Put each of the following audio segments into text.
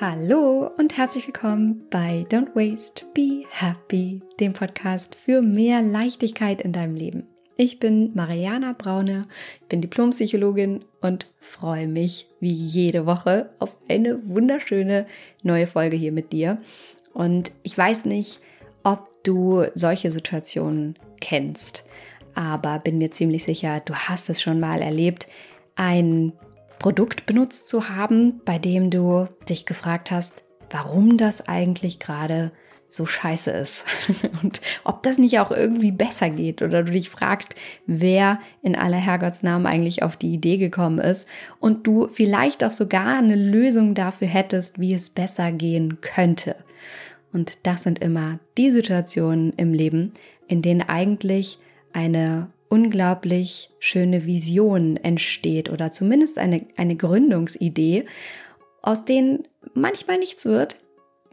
Hallo und herzlich willkommen bei Don't Waste, Be Happy, dem Podcast für mehr Leichtigkeit in deinem Leben. Ich bin Mariana Braune, bin Diplompsychologin und freue mich wie jede Woche auf eine wunderschöne neue Folge hier mit dir. Und ich weiß nicht, ob du solche Situationen kennst, aber bin mir ziemlich sicher, du hast es schon mal erlebt, ein Produkt benutzt zu haben, bei dem du dich gefragt hast, warum das eigentlich gerade so scheiße ist und ob das nicht auch irgendwie besser geht oder du dich fragst, wer in aller Herrgottsnamen eigentlich auf die Idee gekommen ist und du vielleicht auch sogar eine Lösung dafür hättest, wie es besser gehen könnte. Und das sind immer die Situationen im Leben, in denen eigentlich eine unglaublich schöne Vision entsteht oder zumindest eine, eine Gründungsidee, aus denen manchmal nichts wird,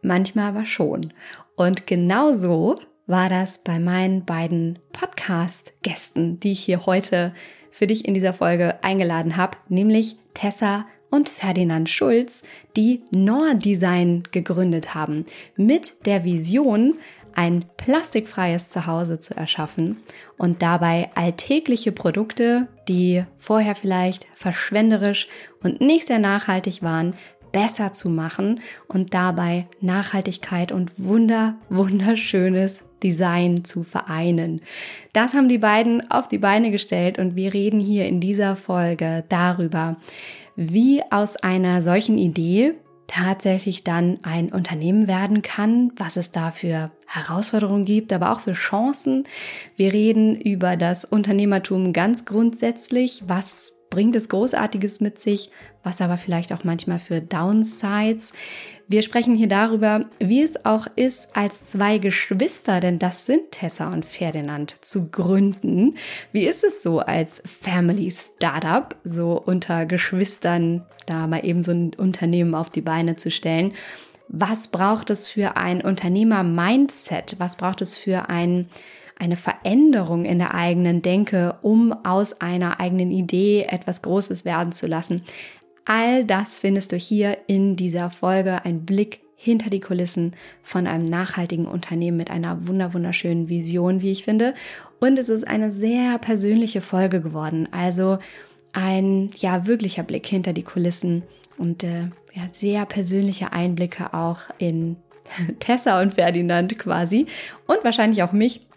manchmal aber schon. Und genau so war das bei meinen beiden Podcast-Gästen, die ich hier heute für dich in dieser Folge eingeladen habe, nämlich Tessa und Ferdinand Schulz, die Norddesign gegründet haben, mit der Vision, ein plastikfreies Zuhause zu erschaffen und dabei alltägliche Produkte, die vorher vielleicht verschwenderisch und nicht sehr nachhaltig waren, besser zu machen und dabei Nachhaltigkeit und wunder, wunderschönes Design zu vereinen. Das haben die beiden auf die Beine gestellt und wir reden hier in dieser Folge darüber, wie aus einer solchen Idee tatsächlich dann ein Unternehmen werden kann, was es da für Herausforderungen gibt, aber auch für Chancen. Wir reden über das Unternehmertum ganz grundsätzlich. Was bringt es Großartiges mit sich? Was aber vielleicht auch manchmal für Downsides? Wir sprechen hier darüber, wie es auch ist, als zwei Geschwister, denn das sind Tessa und Ferdinand, zu gründen. Wie ist es so als Family Startup, so unter Geschwistern da mal eben so ein Unternehmen auf die Beine zu stellen? Was braucht es für ein Unternehmer-Mindset? Was braucht es für ein eine Veränderung in der eigenen Denke, um aus einer eigenen Idee etwas Großes werden zu lassen. All das findest du hier in dieser Folge. Ein Blick hinter die Kulissen von einem nachhaltigen Unternehmen mit einer wunderschönen Vision, wie ich finde. Und es ist eine sehr persönliche Folge geworden. Also ein ja wirklicher Blick hinter die Kulissen und äh, ja, sehr persönliche Einblicke auch in Tessa und Ferdinand quasi und wahrscheinlich auch mich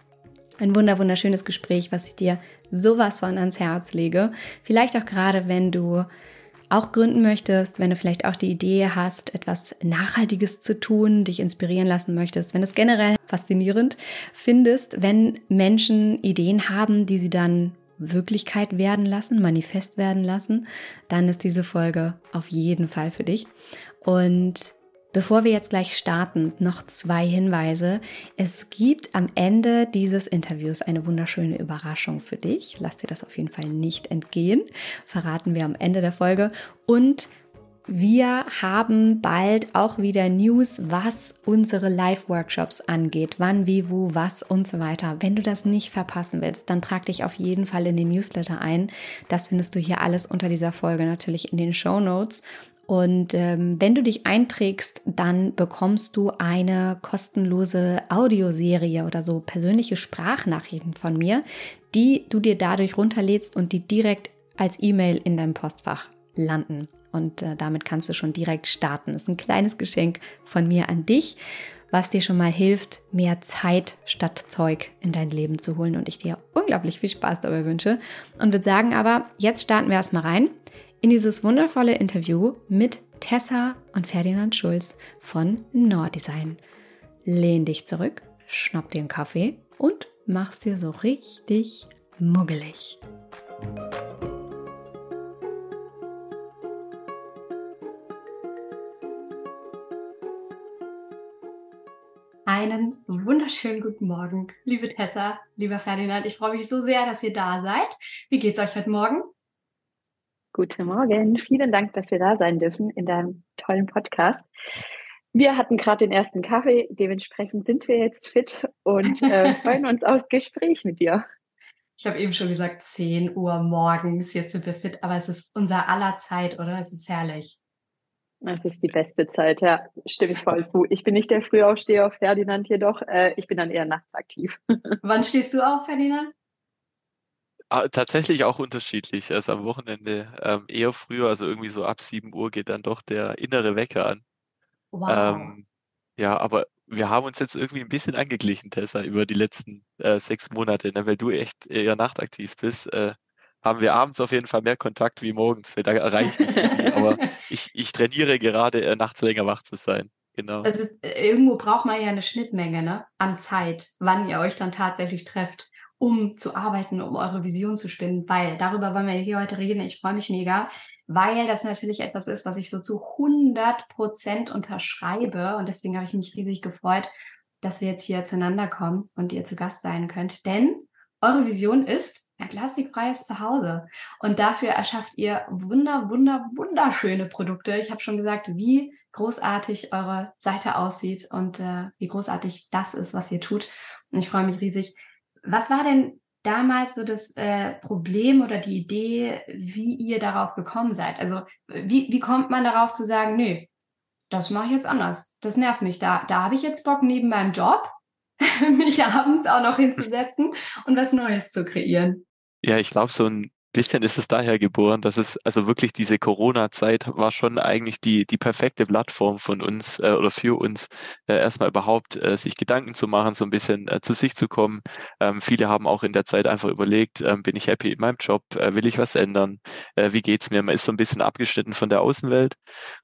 ein wunder wunderschönes Gespräch, was ich dir sowas von ans Herz lege. Vielleicht auch gerade, wenn du auch gründen möchtest, wenn du vielleicht auch die Idee hast, etwas Nachhaltiges zu tun, dich inspirieren lassen möchtest, wenn du es generell faszinierend findest, wenn Menschen Ideen haben, die sie dann Wirklichkeit werden lassen, manifest werden lassen, dann ist diese Folge auf jeden Fall für dich. Und Bevor wir jetzt gleich starten, noch zwei Hinweise. Es gibt am Ende dieses Interviews eine wunderschöne Überraschung für dich. Lass dir das auf jeden Fall nicht entgehen. Verraten wir am Ende der Folge. Und wir haben bald auch wieder News, was unsere Live-Workshops angeht. Wann, wie, wo, was und so weiter. Wenn du das nicht verpassen willst, dann trag dich auf jeden Fall in den Newsletter ein. Das findest du hier alles unter dieser Folge natürlich in den Show Notes. Und ähm, wenn du dich einträgst, dann bekommst du eine kostenlose Audioserie oder so persönliche Sprachnachrichten von mir, die du dir dadurch runterlädst und die direkt als E-Mail in deinem Postfach landen. Und äh, damit kannst du schon direkt starten. Das ist ein kleines Geschenk von mir an dich, was dir schon mal hilft, mehr Zeit statt Zeug in dein Leben zu holen. Und ich dir unglaublich viel Spaß dabei wünsche. Und würde sagen aber, jetzt starten wir erstmal rein in dieses wundervolle Interview mit Tessa und Ferdinand Schulz von Norddesign. Lehn dich zurück, schnapp dir einen Kaffee und mach's dir so richtig muggelig. Einen wunderschönen guten Morgen, liebe Tessa, lieber Ferdinand. Ich freue mich so sehr, dass ihr da seid. Wie geht's euch heute Morgen? Guten Morgen. Vielen Dank, dass wir da sein dürfen in deinem tollen Podcast. Wir hatten gerade den ersten Kaffee, dementsprechend sind wir jetzt fit und äh, freuen uns aufs Gespräch mit dir. Ich habe eben schon gesagt, 10 Uhr morgens, jetzt sind wir fit, aber es ist unser aller Zeit, oder? Es ist herrlich. Das ist die beste Zeit, ja, stimme ich voll zu. Ich bin nicht der Frühaufsteher, Ferdinand jedoch. Äh, ich bin dann eher nachts aktiv. Wann stehst du auf, Ferdinand? Ah, tatsächlich auch unterschiedlich. Also am Wochenende ähm, eher früher, also irgendwie so ab 7 Uhr geht dann doch der innere Wecker an. Wow. Ähm, ja, aber wir haben uns jetzt irgendwie ein bisschen angeglichen, Tessa, über die letzten äh, sechs Monate, ne? weil du echt eher nachtaktiv bist. Äh, haben wir abends auf jeden Fall mehr Kontakt wie morgens, weil da erreicht aber ich, ich trainiere gerade, äh, nachts länger wach zu sein. Genau. Also irgendwo braucht man ja eine Schnittmenge ne? an Zeit, wann ihr euch dann tatsächlich trefft, um zu arbeiten, um eure Vision zu spinnen, weil darüber wollen wir hier heute reden. Ich freue mich mega, weil das natürlich etwas ist, was ich so zu 100 Prozent unterschreibe und deswegen habe ich mich riesig gefreut, dass wir jetzt hier zueinander kommen und ihr zu Gast sein könnt, denn eure Vision ist ein plastikfreies Zuhause. Und dafür erschafft ihr wunder, wunder, wunderschöne Produkte. Ich habe schon gesagt, wie großartig eure Seite aussieht und äh, wie großartig das ist, was ihr tut. Und ich freue mich riesig. Was war denn damals so das äh, Problem oder die Idee, wie ihr darauf gekommen seid? Also wie, wie kommt man darauf zu sagen, nö, das mache ich jetzt anders. Das nervt mich. Da, da habe ich jetzt Bock neben meinem Job mich abends auch noch hinzusetzen und was Neues zu kreieren. Ja, ich glaube, so ein bisschen ist es daher geboren, dass es, also wirklich diese Corona-Zeit war schon eigentlich die, die perfekte Plattform von uns äh, oder für uns, äh, erstmal überhaupt äh, sich Gedanken zu machen, so ein bisschen äh, zu sich zu kommen. Ähm, viele haben auch in der Zeit einfach überlegt, ähm, bin ich happy in meinem Job, äh, will ich was ändern, äh, wie geht's mir? Man ist so ein bisschen abgeschnitten von der Außenwelt.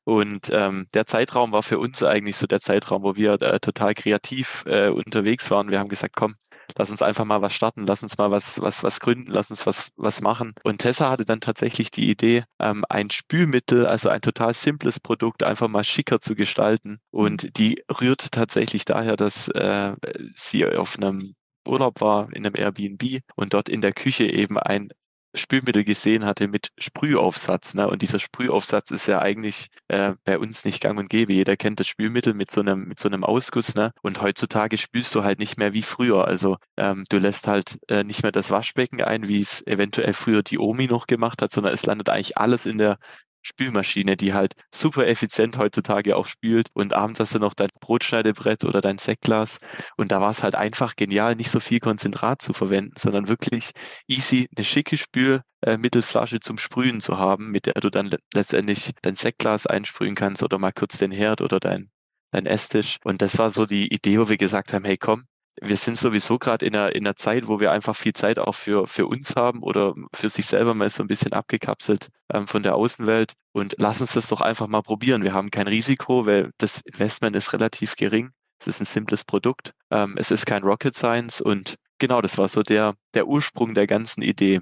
Und ähm, der Zeitraum war für uns eigentlich so der Zeitraum, wo wir äh, total kreativ äh, unterwegs waren. Wir haben gesagt, komm, lass uns einfach mal was starten, lass uns mal was, was, was gründen, lass uns was, was machen. Und Tessa hatte dann tatsächlich die Idee, ähm, ein Spülmittel, also ein total simples Produkt, einfach mal schicker zu gestalten. Und die rührt tatsächlich daher, dass äh, sie auf einem Urlaub war in einem Airbnb und dort in der Küche eben ein Spülmittel gesehen hatte mit Sprühaufsatz. Ne? Und dieser Sprühaufsatz ist ja eigentlich äh, bei uns nicht gang und gäbe. Jeder kennt das Spülmittel mit so einem, mit so einem Ausguss. Ne? Und heutzutage spülst du halt nicht mehr wie früher. Also ähm, du lässt halt äh, nicht mehr das Waschbecken ein, wie es eventuell früher die Omi noch gemacht hat, sondern es landet eigentlich alles in der Spülmaschine, die halt super effizient heutzutage auch spült. Und abends hast du noch dein Brotschneidebrett oder dein Sektglas. Und da war es halt einfach genial, nicht so viel Konzentrat zu verwenden, sondern wirklich easy eine schicke Spülmittelflasche zum Sprühen zu haben, mit der du dann letztendlich dein Sektglas einsprühen kannst oder mal kurz den Herd oder dein, dein Esstisch. Und das war so die Idee, wo wir gesagt haben, hey komm, wir sind sowieso gerade in einer, in einer Zeit, wo wir einfach viel Zeit auch für, für uns haben oder für sich selber mal so ein bisschen abgekapselt ähm, von der Außenwelt. Und lass uns das doch einfach mal probieren. Wir haben kein Risiko, weil das Investment ist relativ gering. Es ist ein simples Produkt. Ähm, es ist kein Rocket Science. Und genau, das war so der, der Ursprung der ganzen Idee.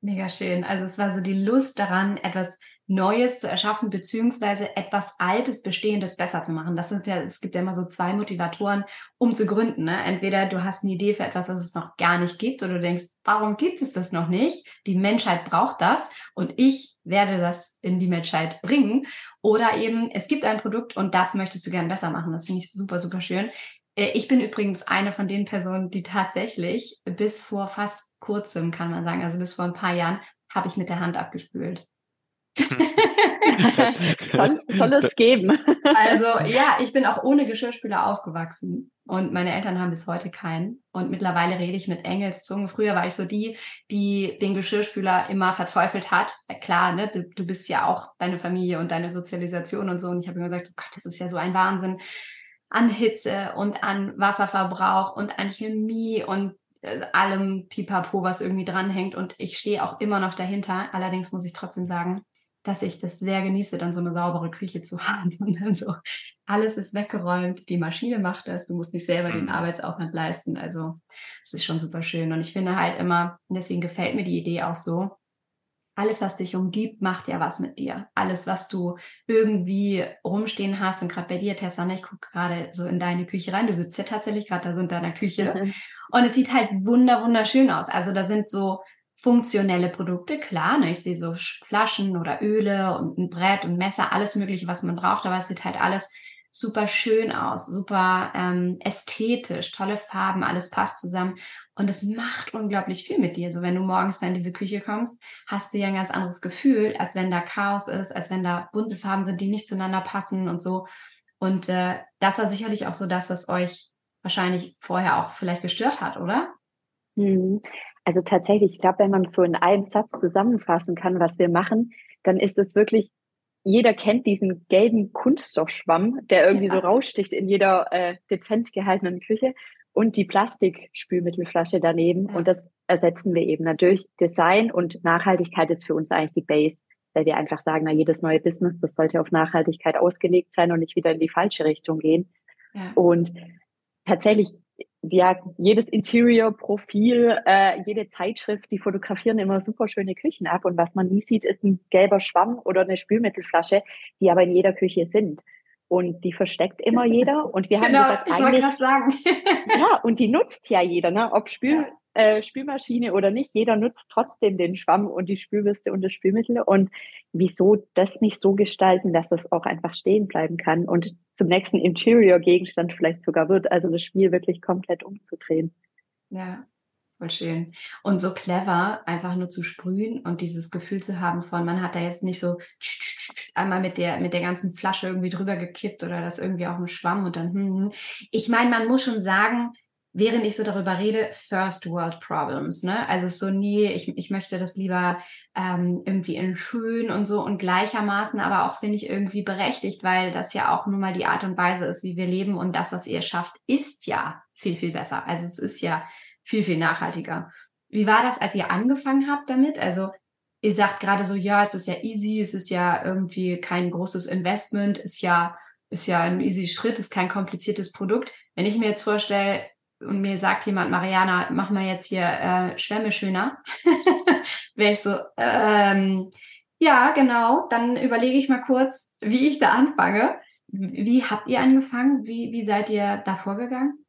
Mega schön. Also es war so die Lust daran, etwas Neues zu erschaffen, beziehungsweise etwas Altes, Bestehendes besser zu machen. Das sind ja, es gibt ja immer so zwei Motivatoren, um zu gründen. Ne? Entweder du hast eine Idee für etwas, das es noch gar nicht gibt, oder du denkst, warum gibt es das noch nicht? Die Menschheit braucht das und ich werde das in die Menschheit bringen. Oder eben, es gibt ein Produkt und das möchtest du gern besser machen. Das finde ich super, super schön. Äh, ich bin übrigens eine von den Personen, die tatsächlich bis vor fast kurzem, kann man sagen, also bis vor ein paar Jahren, habe ich mit der Hand abgespült. soll, soll es geben. also ja, ich bin auch ohne Geschirrspüler aufgewachsen und meine Eltern haben bis heute keinen. Und mittlerweile rede ich mit Engelszungen. Früher war ich so die, die den Geschirrspüler immer verteufelt hat. Klar, ne, du, du bist ja auch deine Familie und deine Sozialisation und so. Und ich habe immer gesagt, oh Gott, das ist ja so ein Wahnsinn an Hitze und an Wasserverbrauch und an Chemie und äh, allem Pipapo, was irgendwie dranhängt. Und ich stehe auch immer noch dahinter. Allerdings muss ich trotzdem sagen, dass ich das sehr genieße, dann so eine saubere Küche zu haben. Und dann so, alles ist weggeräumt, die Maschine macht das, du musst nicht selber den mhm. Arbeitsaufwand leisten. Also es ist schon super schön. Und ich finde halt immer, deswegen gefällt mir die Idee auch so, alles, was dich umgibt, macht ja was mit dir. Alles, was du irgendwie rumstehen hast, und gerade bei dir, Tessa, ne, ich gucke gerade so in deine Küche rein. Du sitzt ja tatsächlich gerade da so in deiner Küche. Und es sieht halt wunder, wunderschön aus. Also da sind so funktionelle Produkte, klar. Ne? Ich sehe so Flaschen oder Öle und ein Brett und Messer, alles Mögliche, was man braucht, aber es sieht halt alles super schön aus, super ähm, ästhetisch, tolle Farben, alles passt zusammen. Und es macht unglaublich viel mit dir. So wenn du morgens dann in diese Küche kommst, hast du ja ein ganz anderes Gefühl, als wenn da Chaos ist, als wenn da bunte Farben sind, die nicht zueinander passen und so. Und äh, das war sicherlich auch so das, was euch wahrscheinlich vorher auch vielleicht gestört hat, oder? Also tatsächlich, ich glaube, wenn man so in einem Satz zusammenfassen kann, was wir machen, dann ist es wirklich, jeder kennt diesen gelben Kunststoffschwamm, der irgendwie ja. so raussticht in jeder äh, dezent gehaltenen Küche und die Plastikspülmittelflasche daneben. Ja. Und das ersetzen wir eben natürlich. Design und Nachhaltigkeit ist für uns eigentlich die Base, weil wir einfach sagen, na, jedes neue Business, das sollte auf Nachhaltigkeit ausgelegt sein und nicht wieder in die falsche Richtung gehen. Ja. Und tatsächlich, ja, jedes Interior-Profil, äh, jede Zeitschrift, die fotografieren immer super schöne Küchen ab. Und was man nie sieht, ist ein gelber Schwamm oder eine Spülmittelflasche, die aber in jeder Küche sind. Und die versteckt immer jeder. Und wir haben genau, gesagt, ich eigentlich, sagen. ja, und die nutzt ja jeder, ne? Ob Spül, äh, Spülmaschine oder nicht, jeder nutzt trotzdem den Schwamm und die Spülbürste und das Spülmittel. Und wieso das nicht so gestalten, dass das auch einfach stehen bleiben kann und zum nächsten Interior-Gegenstand vielleicht sogar wird, also das Spiel wirklich komplett umzudrehen. Ja, voll schön. Und so clever, einfach nur zu sprühen und dieses Gefühl zu haben von, man hat da jetzt nicht so einmal mit der, mit der ganzen Flasche irgendwie drüber gekippt oder das irgendwie auch im Schwamm und dann, hm, hm. ich meine, man muss schon sagen, während ich so darüber rede, First World Problems. Ne? Also so nie, ich, ich möchte das lieber ähm, irgendwie in schön und so und gleichermaßen, aber auch finde ich irgendwie berechtigt, weil das ja auch nun mal die Art und Weise ist, wie wir leben und das, was ihr schafft, ist ja viel, viel besser. Also es ist ja viel, viel nachhaltiger. Wie war das, als ihr angefangen habt damit? Also ihr sagt gerade so, ja, es ist ja easy, es ist ja irgendwie kein großes Investment, ist ja, ist ja ein easy Schritt, ist kein kompliziertes Produkt. Wenn ich mir jetzt vorstelle, und mir sagt jemand, Mariana, mach mal jetzt hier äh, Schwämme schöner, wäre ich so, ähm, ja, genau, dann überlege ich mal kurz, wie ich da anfange. Wie habt ihr angefangen? Wie, wie seid ihr da vorgegangen?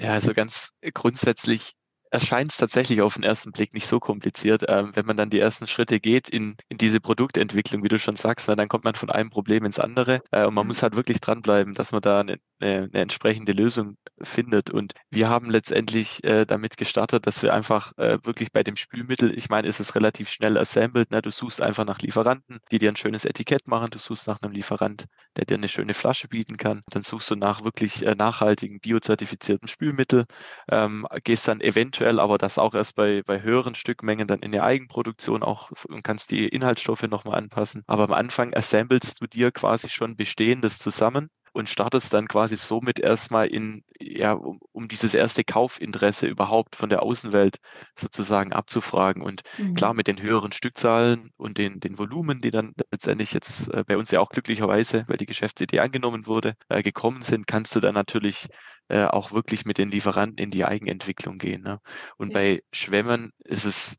Ja, also ganz grundsätzlich erscheint es tatsächlich auf den ersten Blick nicht so kompliziert. Ähm, wenn man dann die ersten Schritte geht in, in diese Produktentwicklung, wie du schon sagst, na, dann kommt man von einem Problem ins andere. Äh, und man mhm. muss halt wirklich dranbleiben, dass man da eine, eine, eine entsprechende Lösung findet. Und wir haben letztendlich äh, damit gestartet, dass wir einfach äh, wirklich bei dem Spülmittel, ich meine, ist es relativ schnell assembled. Ne? Du suchst einfach nach Lieferanten, die dir ein schönes Etikett machen. Du suchst nach einem Lieferant, der dir eine schöne Flasche bieten kann. Dann suchst du nach wirklich äh, nachhaltigen, biozertifizierten Spülmittel, ähm, gehst dann eventuell aktuell, aber das auch erst bei, bei höheren Stückmengen dann in der Eigenproduktion auch und kannst die Inhaltsstoffe nochmal anpassen. Aber am Anfang assemblest du dir quasi schon Bestehendes zusammen und startest dann quasi somit erstmal in, ja, um, um, dieses erste Kaufinteresse überhaupt von der Außenwelt sozusagen abzufragen. Und mhm. klar, mit den höheren Stückzahlen und den, den Volumen, die dann letztendlich jetzt äh, bei uns ja auch glücklicherweise, weil die Geschäftsidee angenommen wurde, äh, gekommen sind, kannst du dann natürlich äh, auch wirklich mit den Lieferanten in die Eigenentwicklung gehen. Ne? Und ja. bei Schwämmen ist es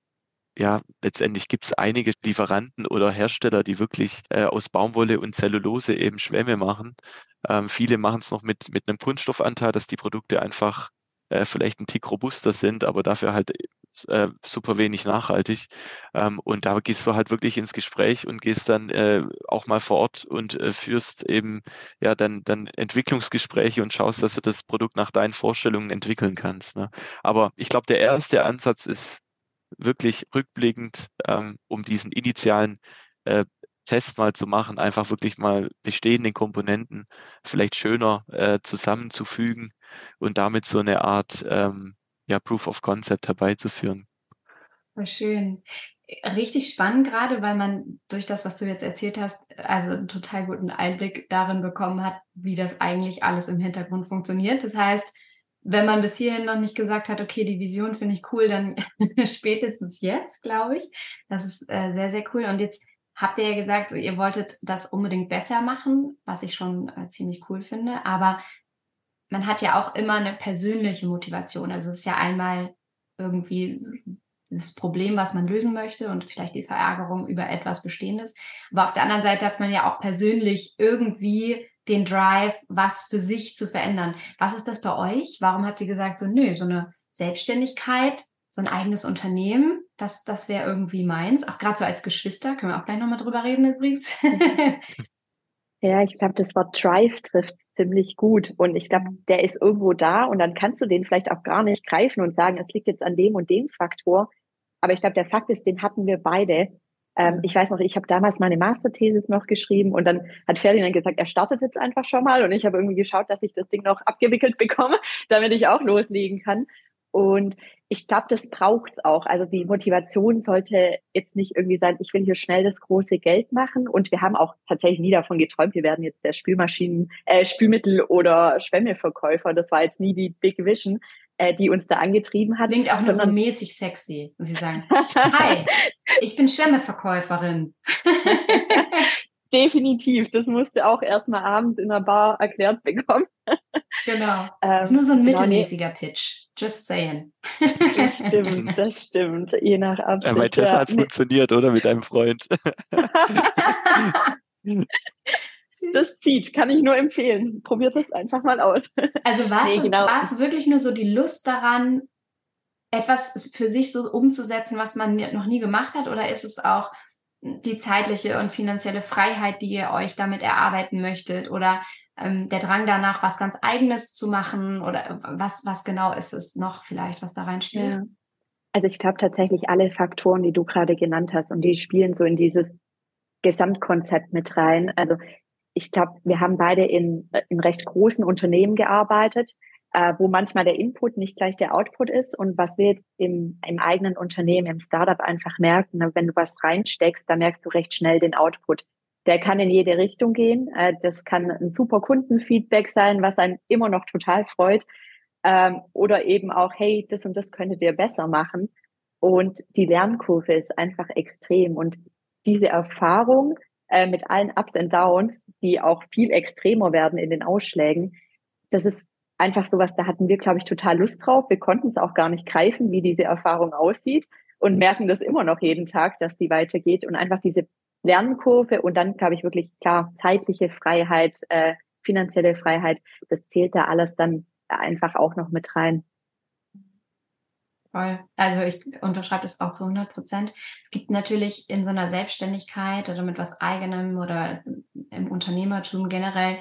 ja, letztendlich gibt es einige Lieferanten oder Hersteller, die wirklich äh, aus Baumwolle und Zellulose eben Schwämme machen. Ähm, viele machen es noch mit, mit einem Kunststoffanteil, dass die Produkte einfach äh, vielleicht ein Tick robuster sind, aber dafür halt äh, super wenig nachhaltig. Ähm, und da gehst du halt wirklich ins Gespräch und gehst dann äh, auch mal vor Ort und äh, führst eben ja dann, dann Entwicklungsgespräche und schaust, dass du das Produkt nach deinen Vorstellungen entwickeln kannst. Ne? Aber ich glaube, der erste Ansatz ist wirklich rückblickend, ähm, um diesen initialen äh, Test mal zu machen, einfach wirklich mal bestehende Komponenten vielleicht schöner äh, zusammenzufügen und damit so eine Art ähm, ja, Proof of Concept herbeizuführen. Schön. Richtig spannend gerade, weil man durch das, was du jetzt erzählt hast, also einen total guten Einblick darin bekommen hat, wie das eigentlich alles im Hintergrund funktioniert. Das heißt, wenn man bis hierhin noch nicht gesagt hat, okay, die Vision finde ich cool, dann spätestens jetzt, glaube ich. Das ist äh, sehr, sehr cool. Und jetzt habt ihr ja gesagt, so, ihr wolltet das unbedingt besser machen, was ich schon äh, ziemlich cool finde. Aber man hat ja auch immer eine persönliche Motivation. Also es ist ja einmal irgendwie das Problem, was man lösen möchte und vielleicht die Verärgerung über etwas Bestehendes. Aber auf der anderen Seite hat man ja auch persönlich irgendwie den Drive, was für sich zu verändern. Was ist das bei euch? Warum habt ihr gesagt, so, nö, so eine Selbstständigkeit, so ein eigenes Unternehmen, das, das wäre irgendwie meins. Auch gerade so als Geschwister, können wir auch gleich nochmal drüber reden übrigens. Ja, ich glaube, das Wort Drive trifft ziemlich gut. Und ich glaube, der ist irgendwo da und dann kannst du den vielleicht auch gar nicht greifen und sagen, es liegt jetzt an dem und dem Faktor. Aber ich glaube, der Fakt ist, den hatten wir beide. Ähm, ich weiß noch, ich habe damals meine Masterthesis noch geschrieben und dann hat Ferdinand gesagt, er startet jetzt einfach schon mal und ich habe irgendwie geschaut, dass ich das Ding noch abgewickelt bekomme, damit ich auch loslegen kann. Und ich glaube, das braucht's auch. Also die Motivation sollte jetzt nicht irgendwie sein, ich will hier schnell das große Geld machen. Und wir haben auch tatsächlich nie davon geträumt, wir werden jetzt der Spülmaschinen, äh, Spülmittel oder Schwemmeverkäufer. Das war jetzt nie die Big Vision, äh, die uns da angetrieben hat. Klingt auch nur so mäßig sexy, muss ich sagen. Hi, ich bin Schwemmeverkäuferin. Definitiv. Das musste auch erstmal abends in der Bar erklärt bekommen. Genau. Ähm, ist nur so ein genau, mittelmäßiger Pitch. Just saying. Das stimmt, das stimmt. Je nach Absicht. Ja, bei Tessa hat es funktioniert, oder? Mit deinem Freund. das zieht, kann ich nur empfehlen. Probiert das einfach mal aus. Also war es nee, genau. wirklich nur so die Lust daran, etwas für sich so umzusetzen, was man noch nie gemacht hat? Oder ist es auch die zeitliche und finanzielle Freiheit, die ihr euch damit erarbeiten möchtet? Oder ähm, der Drang danach, was ganz Eigenes zu machen? Oder was, was genau ist es noch vielleicht, was da reinspielt? Ja. Also ich glaube tatsächlich alle Faktoren, die du gerade genannt hast, und die spielen so in dieses Gesamtkonzept mit rein. Also ich glaube, wir haben beide in, in recht großen Unternehmen gearbeitet, äh, wo manchmal der Input nicht gleich der Output ist. Und was wir jetzt im, im eigenen Unternehmen, im Startup einfach merken, wenn du was reinsteckst, dann merkst du recht schnell den Output. Der kann in jede Richtung gehen. Äh, das kann ein super Kundenfeedback sein, was einen immer noch total freut. Ähm, oder eben auch, hey, das und das könntet ihr besser machen. Und die Lernkurve ist einfach extrem. Und diese Erfahrung, äh, mit allen Ups und Downs, die auch viel extremer werden in den Ausschlägen. Das ist einfach sowas, da hatten wir, glaube ich, total Lust drauf. Wir konnten es auch gar nicht greifen, wie diese Erfahrung aussieht und merken das immer noch jeden Tag, dass die weitergeht und einfach diese Lernkurve und dann, glaube ich, wirklich klar, zeitliche Freiheit, äh, finanzielle Freiheit, das zählt da alles dann einfach auch noch mit rein. Voll. Also ich unterschreibe das auch zu 100 Prozent. Es gibt natürlich in so einer Selbstständigkeit oder mit was eigenem oder im Unternehmertum generell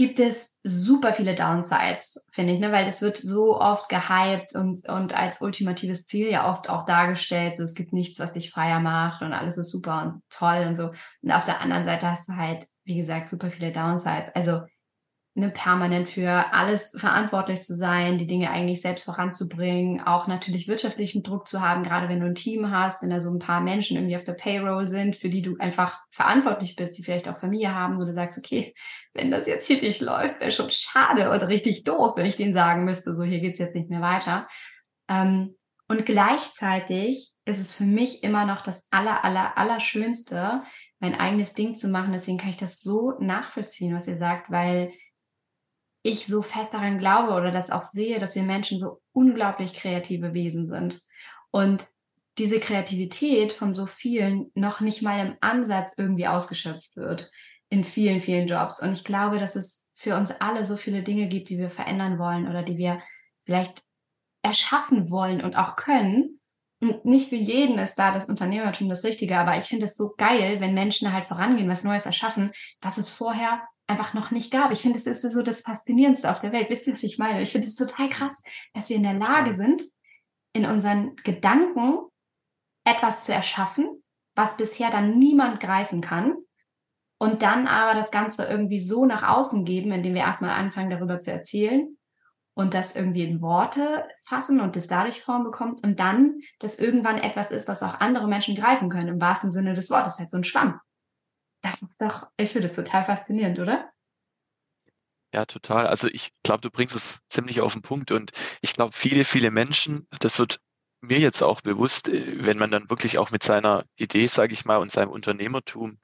gibt es super viele Downsides, finde ich, ne? weil das wird so oft gehypt und, und als ultimatives Ziel ja oft auch dargestellt. So, es gibt nichts, was dich freier macht und alles ist super und toll und so. Und auf der anderen Seite hast du halt, wie gesagt, super viele Downsides. Also ne, permanent für alles verantwortlich zu sein, die Dinge eigentlich selbst voranzubringen, auch natürlich wirtschaftlichen Druck zu haben, gerade wenn du ein Team hast, wenn da so ein paar Menschen irgendwie auf der Payroll sind, für die du einfach verantwortlich bist, die vielleicht auch Familie haben, wo du sagst, okay, wenn das jetzt hier nicht läuft, wäre schon schade oder richtig doof, wenn ich denen sagen müsste, so hier geht's jetzt nicht mehr weiter. Ähm, und gleichzeitig ist es für mich immer noch das aller, aller, aller Schönste, mein eigenes Ding zu machen. Deswegen kann ich das so nachvollziehen, was ihr sagt, weil ich so fest daran glaube oder das auch sehe, dass wir Menschen so unglaublich kreative Wesen sind. Und diese Kreativität von so vielen noch nicht mal im Ansatz irgendwie ausgeschöpft wird in vielen, vielen Jobs. Und ich glaube, dass es für uns alle so viele Dinge gibt, die wir verändern wollen oder die wir vielleicht erschaffen wollen und auch können. Und nicht für jeden ist da das Unternehmertum das Richtige, aber ich finde es so geil, wenn Menschen halt vorangehen, was Neues erschaffen, was es vorher einfach noch nicht gab. Ich finde, es ist so das Faszinierendste auf der Welt. Wisst ihr, was ich meine? Ich finde es total krass, dass wir in der Lage sind, in unseren Gedanken etwas zu erschaffen, was bisher dann niemand greifen kann. Und dann aber das Ganze irgendwie so nach außen geben, indem wir erstmal anfangen, darüber zu erzählen und das irgendwie in Worte fassen und das dadurch Form bekommt und dann das irgendwann etwas ist, was auch andere Menschen greifen können, im wahrsten Sinne des Wortes, halt so ein Schwamm. Das ist doch, ich finde das total faszinierend, oder? Ja, total. Also ich glaube, du bringst es ziemlich auf den Punkt und ich glaube, viele, viele Menschen, das wird mir jetzt auch bewusst, äh, wenn man dann wirklich auch mit seiner Idee, sage ich mal, und seinem Unternehmertum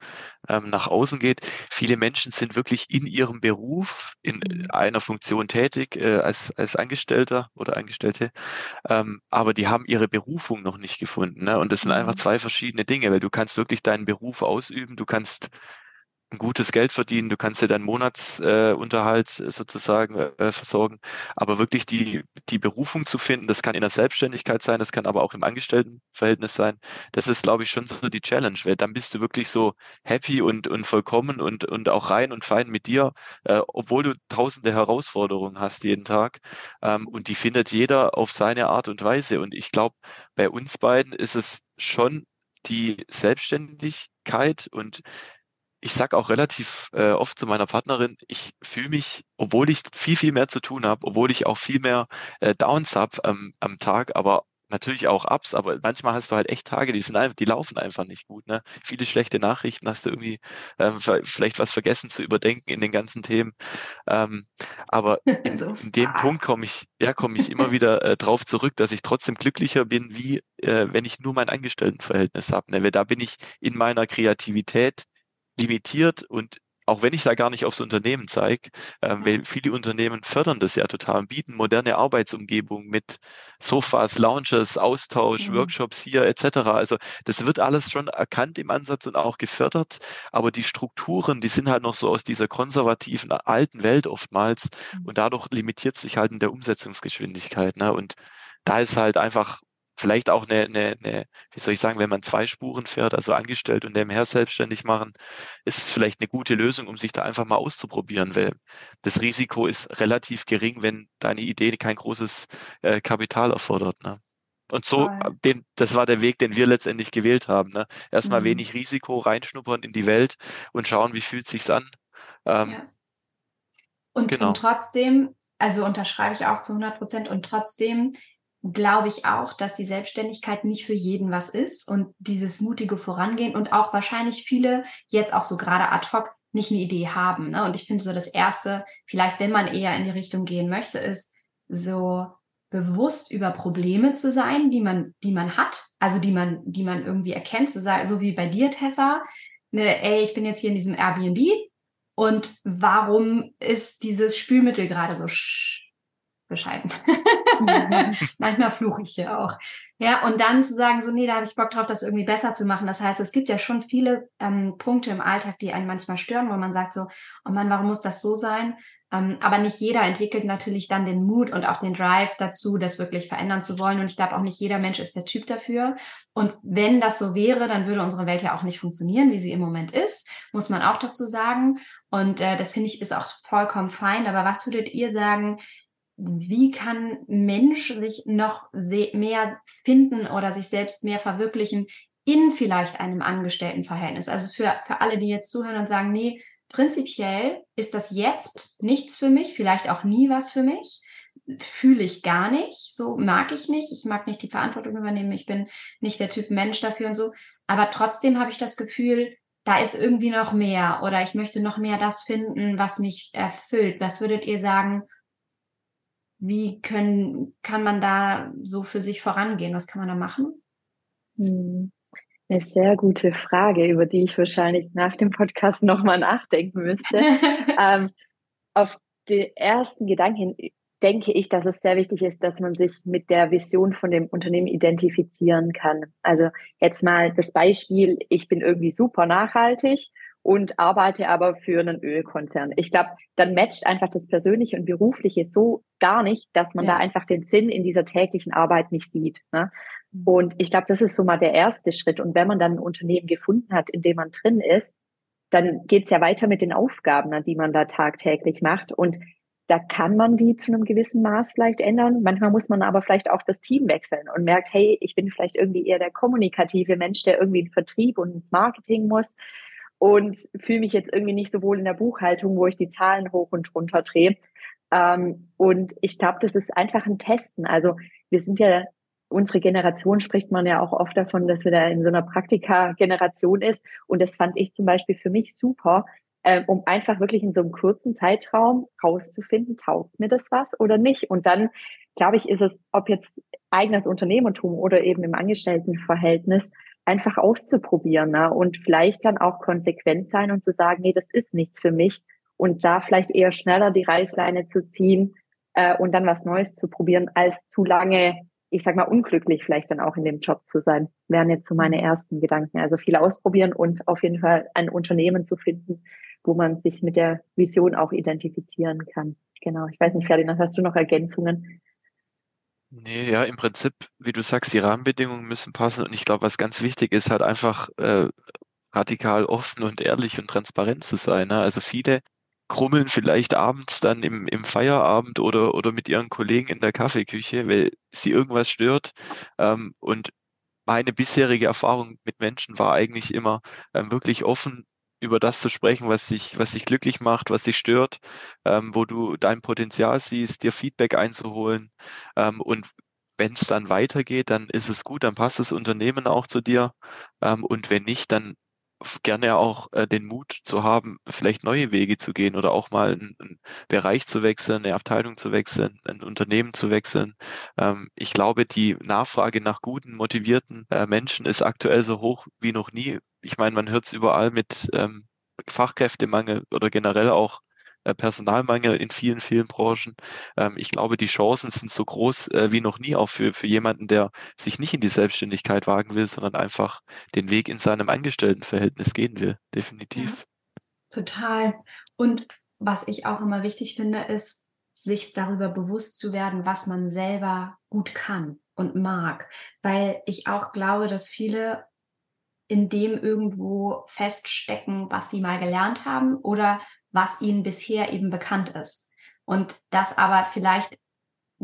ähm, nach außen geht. Viele Menschen sind wirklich in ihrem Beruf, in mhm. einer Funktion tätig, äh, als, als Angestellter oder Angestellte, ähm, aber die haben ihre Berufung noch nicht gefunden. Ne? Und das sind einfach mhm. zwei verschiedene Dinge, weil du kannst wirklich deinen Beruf ausüben, du kannst gutes Geld verdienen, du kannst dir deinen Monatsunterhalt äh, sozusagen äh, versorgen. Aber wirklich die, die Berufung zu finden, das kann in der Selbstständigkeit sein, das kann aber auch im Angestelltenverhältnis sein. Das ist, glaube ich, schon so die Challenge, weil dann bist du wirklich so happy und, und vollkommen und, und auch rein und fein mit dir, äh, obwohl du tausende Herausforderungen hast jeden Tag. Ähm, und die findet jeder auf seine Art und Weise. Und ich glaube, bei uns beiden ist es schon die Selbstständigkeit und ich sage auch relativ äh, oft zu meiner Partnerin, ich fühle mich, obwohl ich viel, viel mehr zu tun habe, obwohl ich auch viel mehr äh, Downs habe ähm, am Tag, aber natürlich auch Ups, aber manchmal hast du halt echt Tage, die sind einfach, die laufen einfach nicht gut. Ne? Viele schlechte Nachrichten, hast du irgendwie ähm, vielleicht was vergessen zu überdenken in den ganzen Themen. Ähm, aber in, so. in dem Punkt komme ich, ja, komme ich immer wieder äh, drauf zurück, dass ich trotzdem glücklicher bin, wie äh, wenn ich nur mein Angestelltenverhältnis habe. Ne? Weil da bin ich in meiner Kreativität limitiert und auch wenn ich da gar nicht aufs Unternehmen zeige, ähm, weil viele Unternehmen fördern das ja total und bieten moderne Arbeitsumgebungen mit Sofas, Lounges, Austausch, mhm. Workshops hier etc. Also das wird alles schon erkannt im Ansatz und auch gefördert, aber die Strukturen, die sind halt noch so aus dieser konservativen alten Welt oftmals mhm. und dadurch limitiert sich halt in der Umsetzungsgeschwindigkeit. Ne? Und da ist halt einfach vielleicht auch eine, eine, eine, wie soll ich sagen, wenn man zwei Spuren fährt, also angestellt und nebenher selbstständig machen, ist es vielleicht eine gute Lösung, um sich da einfach mal auszuprobieren, weil das Risiko ist relativ gering, wenn deine Idee kein großes äh, Kapital erfordert. Ne? Und so, den, das war der Weg, den wir letztendlich gewählt haben. Ne? Erstmal mhm. wenig Risiko, reinschnuppern in die Welt und schauen, wie fühlt es sich an. Ähm, ja. und, genau. und trotzdem, also unterschreibe ich auch zu 100 Prozent und trotzdem glaube ich auch, dass die Selbstständigkeit nicht für jeden was ist und dieses mutige Vorangehen und auch wahrscheinlich viele jetzt auch so gerade ad hoc nicht eine Idee haben. Ne? Und ich finde so das Erste, vielleicht wenn man eher in die Richtung gehen möchte, ist so bewusst über Probleme zu sein, die man, die man hat, also die man, die man irgendwie erkennt, sagen, so wie bei dir, Tessa, ne, ey, ich bin jetzt hier in diesem Airbnb und warum ist dieses Spülmittel gerade so bescheiden. Manchmal fluche ich hier auch. Ja, und dann zu sagen, so, nee, da habe ich Bock drauf, das irgendwie besser zu machen. Das heißt, es gibt ja schon viele ähm, Punkte im Alltag, die einen manchmal stören, wo man sagt so, oh Mann, warum muss das so sein? Ähm, aber nicht jeder entwickelt natürlich dann den Mut und auch den Drive dazu, das wirklich verändern zu wollen. Und ich glaube auch nicht jeder Mensch ist der Typ dafür. Und wenn das so wäre, dann würde unsere Welt ja auch nicht funktionieren, wie sie im Moment ist, muss man auch dazu sagen. Und äh, das finde ich ist auch vollkommen fein. Aber was würdet ihr sagen, wie kann Mensch sich noch mehr finden oder sich selbst mehr verwirklichen in vielleicht einem Angestelltenverhältnis? Also für, für alle, die jetzt zuhören und sagen, nee, prinzipiell ist das jetzt nichts für mich, vielleicht auch nie was für mich. Fühle ich gar nicht, so mag ich nicht. Ich mag nicht die Verantwortung übernehmen. Ich bin nicht der Typ Mensch dafür und so. Aber trotzdem habe ich das Gefühl, da ist irgendwie noch mehr oder ich möchte noch mehr das finden, was mich erfüllt. Was würdet ihr sagen, wie können, kann man da so für sich vorangehen? Was kann man da machen? Hm. Eine sehr gute Frage, über die ich wahrscheinlich nach dem Podcast nochmal nachdenken müsste. ähm, auf den ersten Gedanken denke ich, dass es sehr wichtig ist, dass man sich mit der Vision von dem Unternehmen identifizieren kann. Also jetzt mal das Beispiel, ich bin irgendwie super nachhaltig und arbeite aber für einen Ölkonzern. Ich glaube, dann matcht einfach das Persönliche und Berufliche so gar nicht, dass man ja. da einfach den Sinn in dieser täglichen Arbeit nicht sieht. Ne? Mhm. Und ich glaube, das ist so mal der erste Schritt. Und wenn man dann ein Unternehmen gefunden hat, in dem man drin ist, dann geht's ja weiter mit den Aufgaben, ne, die man da tagtäglich macht. Und da kann man die zu einem gewissen Maß vielleicht ändern. Manchmal muss man aber vielleicht auch das Team wechseln und merkt, hey, ich bin vielleicht irgendwie eher der kommunikative Mensch, der irgendwie in Vertrieb und ins Marketing muss und fühle mich jetzt irgendwie nicht so wohl in der Buchhaltung, wo ich die Zahlen hoch und runter drehe. Ähm, und ich glaube, das ist einfach ein Testen. Also wir sind ja, unsere Generation spricht man ja auch oft davon, dass wir da in so einer Praktika-Generation ist. Und das fand ich zum Beispiel für mich super, äh, um einfach wirklich in so einem kurzen Zeitraum rauszufinden, taugt mir das was oder nicht. Und dann, glaube ich, ist es, ob jetzt eigenes Unternehmertum oder eben im Angestelltenverhältnis, einfach auszuprobieren ne? und vielleicht dann auch konsequent sein und zu sagen, nee, das ist nichts für mich und da vielleicht eher schneller die Reißleine zu ziehen äh, und dann was Neues zu probieren, als zu lange ich sag mal, unglücklich vielleicht dann auch in dem Job zu sein, wären jetzt so meine ersten Gedanken. Also viel ausprobieren und auf jeden Fall ein Unternehmen zu finden, wo man sich mit der Vision auch identifizieren kann. Genau. Ich weiß nicht, Ferdinand, hast du noch Ergänzungen? Nee, ja, im Prinzip, wie du sagst, die Rahmenbedingungen müssen passen. Und ich glaube, was ganz wichtig ist, halt einfach äh, radikal offen und ehrlich und transparent zu sein. Ne? Also viele krummeln vielleicht abends dann im, im Feierabend oder, oder mit ihren Kollegen in der Kaffeeküche, weil sie irgendwas stört. Ähm, und meine bisherige Erfahrung mit Menschen war eigentlich immer ähm, wirklich offen über das zu sprechen, was dich, was dich glücklich macht, was dich stört, ähm, wo du dein Potenzial siehst, dir Feedback einzuholen. Ähm, und wenn es dann weitergeht, dann ist es gut, dann passt das Unternehmen auch zu dir. Ähm, und wenn nicht, dann gerne auch äh, den Mut zu haben, vielleicht neue Wege zu gehen oder auch mal einen, einen Bereich zu wechseln, eine Abteilung zu wechseln, ein Unternehmen zu wechseln. Ähm, ich glaube, die Nachfrage nach guten, motivierten äh, Menschen ist aktuell so hoch wie noch nie. Ich meine, man hört es überall mit ähm, Fachkräftemangel oder generell auch äh, Personalmangel in vielen, vielen Branchen. Ähm, ich glaube, die Chancen sind so groß äh, wie noch nie auch für, für jemanden, der sich nicht in die Selbstständigkeit wagen will, sondern einfach den Weg in seinem Angestelltenverhältnis gehen will. Definitiv. Ja, total. Und was ich auch immer wichtig finde, ist, sich darüber bewusst zu werden, was man selber gut kann und mag. Weil ich auch glaube, dass viele in dem irgendwo feststecken, was sie mal gelernt haben oder was ihnen bisher eben bekannt ist. Und das aber vielleicht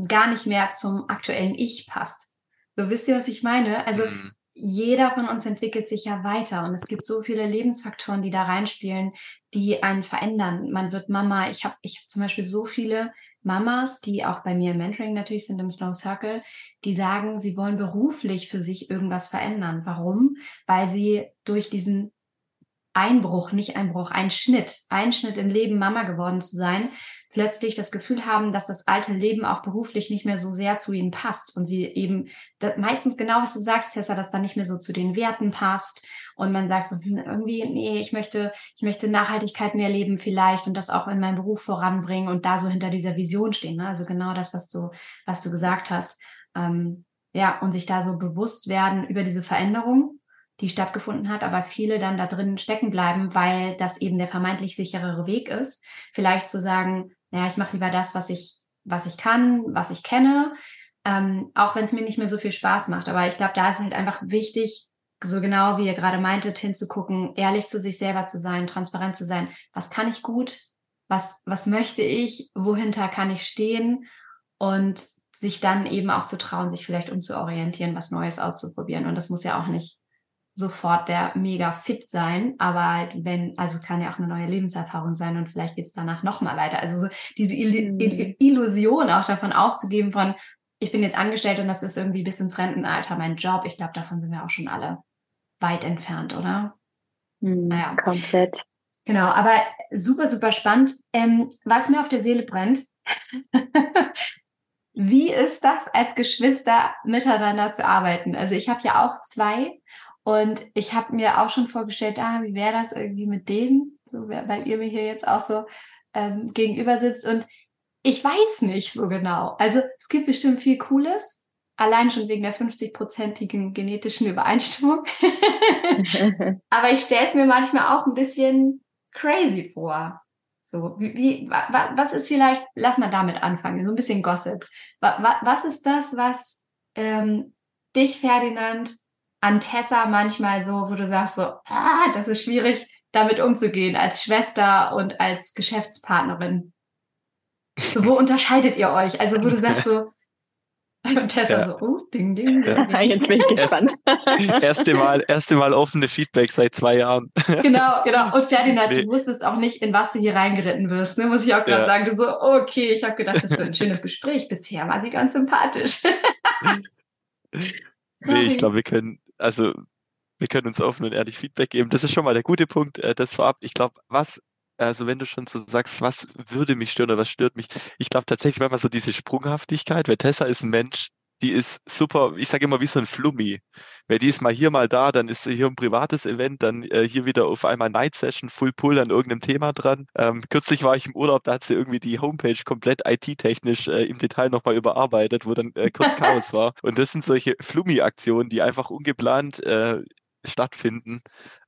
gar nicht mehr zum aktuellen Ich passt. So wisst ihr, was ich meine? Also mhm. Jeder von uns entwickelt sich ja weiter und es gibt so viele Lebensfaktoren, die da reinspielen, die einen verändern. Man wird Mama. Ich habe ich hab zum Beispiel so viele Mamas, die auch bei mir im Mentoring natürlich sind im Slow Circle, die sagen, sie wollen beruflich für sich irgendwas verändern. Warum? Weil sie durch diesen Einbruch, nicht Einbruch, ein Schnitt, Einschnitt im Leben, Mama geworden zu sein, plötzlich das Gefühl haben, dass das alte Leben auch beruflich nicht mehr so sehr zu ihnen passt und sie eben meistens genau, was du sagst, Tessa, dass da nicht mehr so zu den Werten passt und man sagt so hm, irgendwie, nee, ich möchte, ich möchte Nachhaltigkeit mehr leben vielleicht und das auch in meinem Beruf voranbringen und da so hinter dieser Vision stehen. Ne? Also genau das, was du, was du gesagt hast. Ähm, ja, und sich da so bewusst werden über diese Veränderung die stattgefunden hat, aber viele dann da drin stecken bleiben, weil das eben der vermeintlich sicherere Weg ist. Vielleicht zu sagen, naja, ich mache lieber das, was ich, was ich kann, was ich kenne, ähm, auch wenn es mir nicht mehr so viel Spaß macht. Aber ich glaube, da ist halt einfach wichtig, so genau wie ihr gerade meintet, hinzugucken, ehrlich zu sich selber zu sein, transparent zu sein. Was kann ich gut? Was, was möchte ich? Wohinter kann ich stehen? Und sich dann eben auch zu trauen, sich vielleicht umzuorientieren, was Neues auszuprobieren. Und das muss ja auch nicht sofort der mega fit sein, aber halt wenn, also kann ja auch eine neue Lebenserfahrung sein und vielleicht geht es danach nochmal weiter. Also so diese Il mhm. Illusion auch davon aufzugeben von, ich bin jetzt angestellt und das ist irgendwie bis ins Rentenalter mein Job. Ich glaube, davon sind wir auch schon alle weit entfernt, oder? Mhm, naja. Komplett. Genau, aber super, super spannend. Ähm, was mir auf der Seele brennt, wie ist das als Geschwister miteinander zu arbeiten? Also ich habe ja auch zwei und ich habe mir auch schon vorgestellt, ah, wie wäre das irgendwie mit denen, so, weil ihr mir hier jetzt auch so ähm, gegenüber sitzt. Und ich weiß nicht so genau. Also es gibt bestimmt viel Cooles, allein schon wegen der 50-prozentigen genetischen Übereinstimmung. Aber ich stelle es mir manchmal auch ein bisschen crazy vor. So, wie, wie, wa, was ist vielleicht, lass mal damit anfangen, so ein bisschen Gossip. Wa, wa, was ist das, was ähm, dich, Ferdinand, an Tessa manchmal so, wo du sagst so, ah, das ist schwierig, damit umzugehen als Schwester und als Geschäftspartnerin? So, wo unterscheidet ihr euch? Also, wo du sagst so, und Tessa ja. so, oh, ding, ding, ding, ding. Jetzt bin ich gespannt. erste Mal, erste Mal offene Feedback seit zwei Jahren. Genau, genau. Und Ferdinand, nee. du wusstest auch nicht, in was du hier reingeritten wirst, ne? muss ich auch gerade ja. sagen. Du so, okay, ich habe gedacht, das ist ein schönes Gespräch. Bisher war sie ganz sympathisch. nee, ich glaube, wir können, also wir können uns offen und ehrlich Feedback geben. Das ist schon mal der gute Punkt, äh, das vorab. Ich glaube, was, also wenn du schon so sagst, was würde mich stören oder was stört mich, ich glaube tatsächlich manchmal so diese Sprunghaftigkeit, weil Tessa ist ein Mensch, die ist super, ich sage immer wie so ein Flummi. Weil die ist mal hier, mal da, dann ist sie hier ein privates Event, dann äh, hier wieder auf einmal Night Session, Full Pull an irgendeinem Thema dran. Ähm, kürzlich war ich im Urlaub, da hat sie irgendwie die Homepage komplett IT-technisch äh, im Detail nochmal überarbeitet, wo dann äh, kurz Chaos war. Und das sind solche Flummi-Aktionen, die einfach ungeplant äh, stattfinden.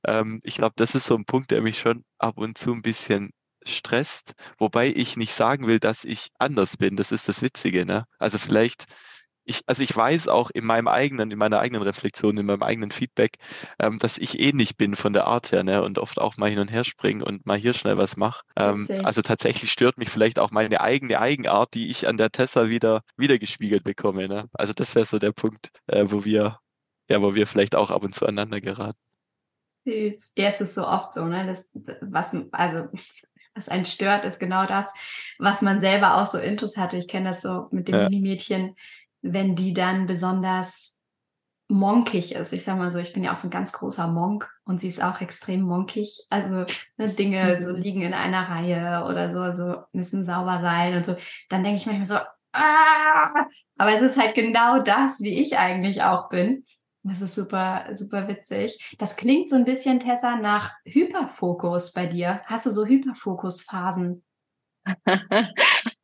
Ähm, ich glaube, das ist so ein Punkt, der mich schon ab und zu ein bisschen stresst, wobei ich nicht sagen will, dass ich anders bin. Das ist das Witzige. Ne? Also vielleicht, ich, also ich weiß auch in meinem eigenen, in meiner eigenen Reflexion, in meinem eigenen Feedback, ähm, dass ich ähnlich bin von der Art her ne? und oft auch mal hin und her springe und mal hier schnell was mache. Ähm, also tatsächlich stört mich vielleicht auch meine eigene Eigenart, die ich an der Tessa wieder wiedergespiegelt bekomme. Ne? Also das wäre so der Punkt, äh, wo wir ja, wo wir vielleicht auch ab und zu aneinander geraten. Süß. Ja, es ist so oft so, ne? Das, was, also, was einen stört, ist genau das, was man selber auch so Interesse hatte. Ich kenne das so mit dem ja. Mini-Mädchen, wenn die dann besonders monkig ist. Ich sag mal so, ich bin ja auch so ein ganz großer Monk und sie ist auch extrem monkig. Also ne, Dinge so mhm. liegen in einer Reihe oder so, so müssen sauber sein und so. Dann denke ich manchmal so, ah! aber es ist halt genau das, wie ich eigentlich auch bin. Das ist super, super witzig. Das klingt so ein bisschen, Tessa, nach Hyperfokus bei dir. Hast du so Hyperfokusphasen?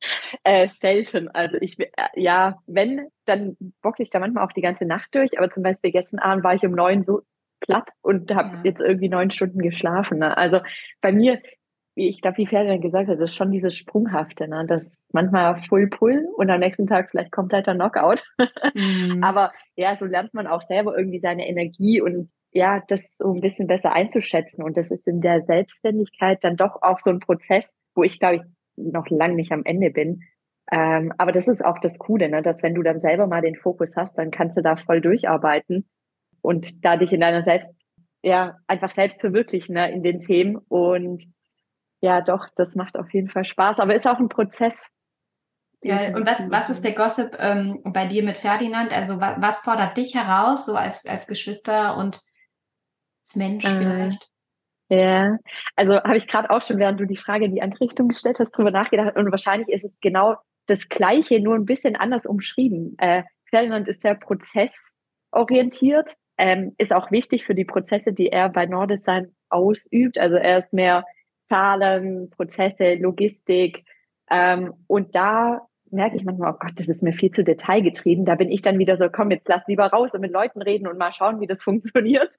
äh, selten. Also ich, äh, ja, wenn, dann bocke ich da manchmal auch die ganze Nacht durch. Aber zum Beispiel gestern Abend war ich um neun so platt und habe ja. jetzt irgendwie neun Stunden geschlafen. Ne? Also bei mir wie ich glaube, wie Ferdinand gesagt hat, das ist schon dieses Sprunghafte, ne? Das ist manchmal Full Pull und am nächsten Tag vielleicht kompletter Knockout. Mhm. Aber ja, so lernt man auch selber irgendwie seine Energie und ja, das so ein bisschen besser einzuschätzen. Und das ist in der Selbstständigkeit dann doch auch so ein Prozess, wo ich, glaube ich, noch lang nicht am Ende bin. Ähm, aber das ist auch das Coole, ne? dass wenn du dann selber mal den Fokus hast, dann kannst du da voll durcharbeiten und da dich in deiner Selbst, ja, einfach selbst verwirklichen ne? in den Themen. Und ja, doch, das macht auf jeden Fall Spaß, aber ist auch ein Prozess. Ja, und was, was ist der Gossip ähm, bei dir mit Ferdinand? Also was, was, fordert dich heraus, so als, als Geschwister und als Mensch äh, vielleicht? Ja, also habe ich gerade auch schon, während du die Frage in die andere Richtung gestellt hast, drüber nachgedacht und wahrscheinlich ist es genau das Gleiche, nur ein bisschen anders umschrieben. Äh, Ferdinand ist sehr prozessorientiert, ähm, ist auch wichtig für die Prozesse, die er bei Nordesign ausübt. Also er ist mehr Zahlen, Prozesse, Logistik. Ähm, und da merke ich manchmal, oh Gott, das ist mir viel zu detailgetrieben. Da bin ich dann wieder so, komm, jetzt lass lieber raus und mit Leuten reden und mal schauen, wie das funktioniert.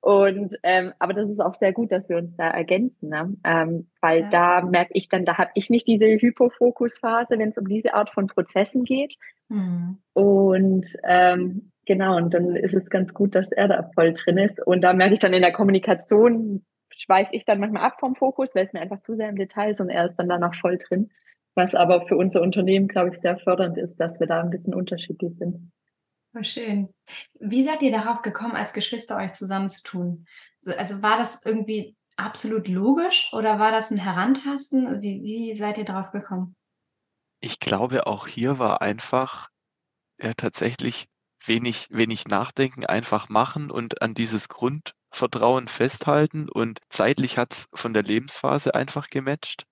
Und ähm, aber das ist auch sehr gut, dass wir uns da ergänzen, ne? ähm, weil ja. da merke ich dann, da habe ich nicht diese Hypofokusphase, wenn es um diese Art von Prozessen geht. Mhm. Und ähm, genau, und dann ist es ganz gut, dass er da voll drin ist. Und da merke ich dann in der Kommunikation, schweife ich dann manchmal ab vom Fokus, weil es mir einfach zu sehr im Detail ist und er ist dann da noch voll drin. Was aber für unser Unternehmen, glaube ich, sehr fördernd ist, dass wir da ein bisschen unterschiedlich sind. War schön. Wie seid ihr darauf gekommen, als Geschwister euch zusammenzutun? Also war das irgendwie absolut logisch oder war das ein Herantasten? Wie, wie seid ihr darauf gekommen? Ich glaube, auch hier war einfach ja, tatsächlich wenig, wenig nachdenken, einfach machen und an dieses Grundvertrauen festhalten. Und zeitlich hat es von der Lebensphase einfach gematcht.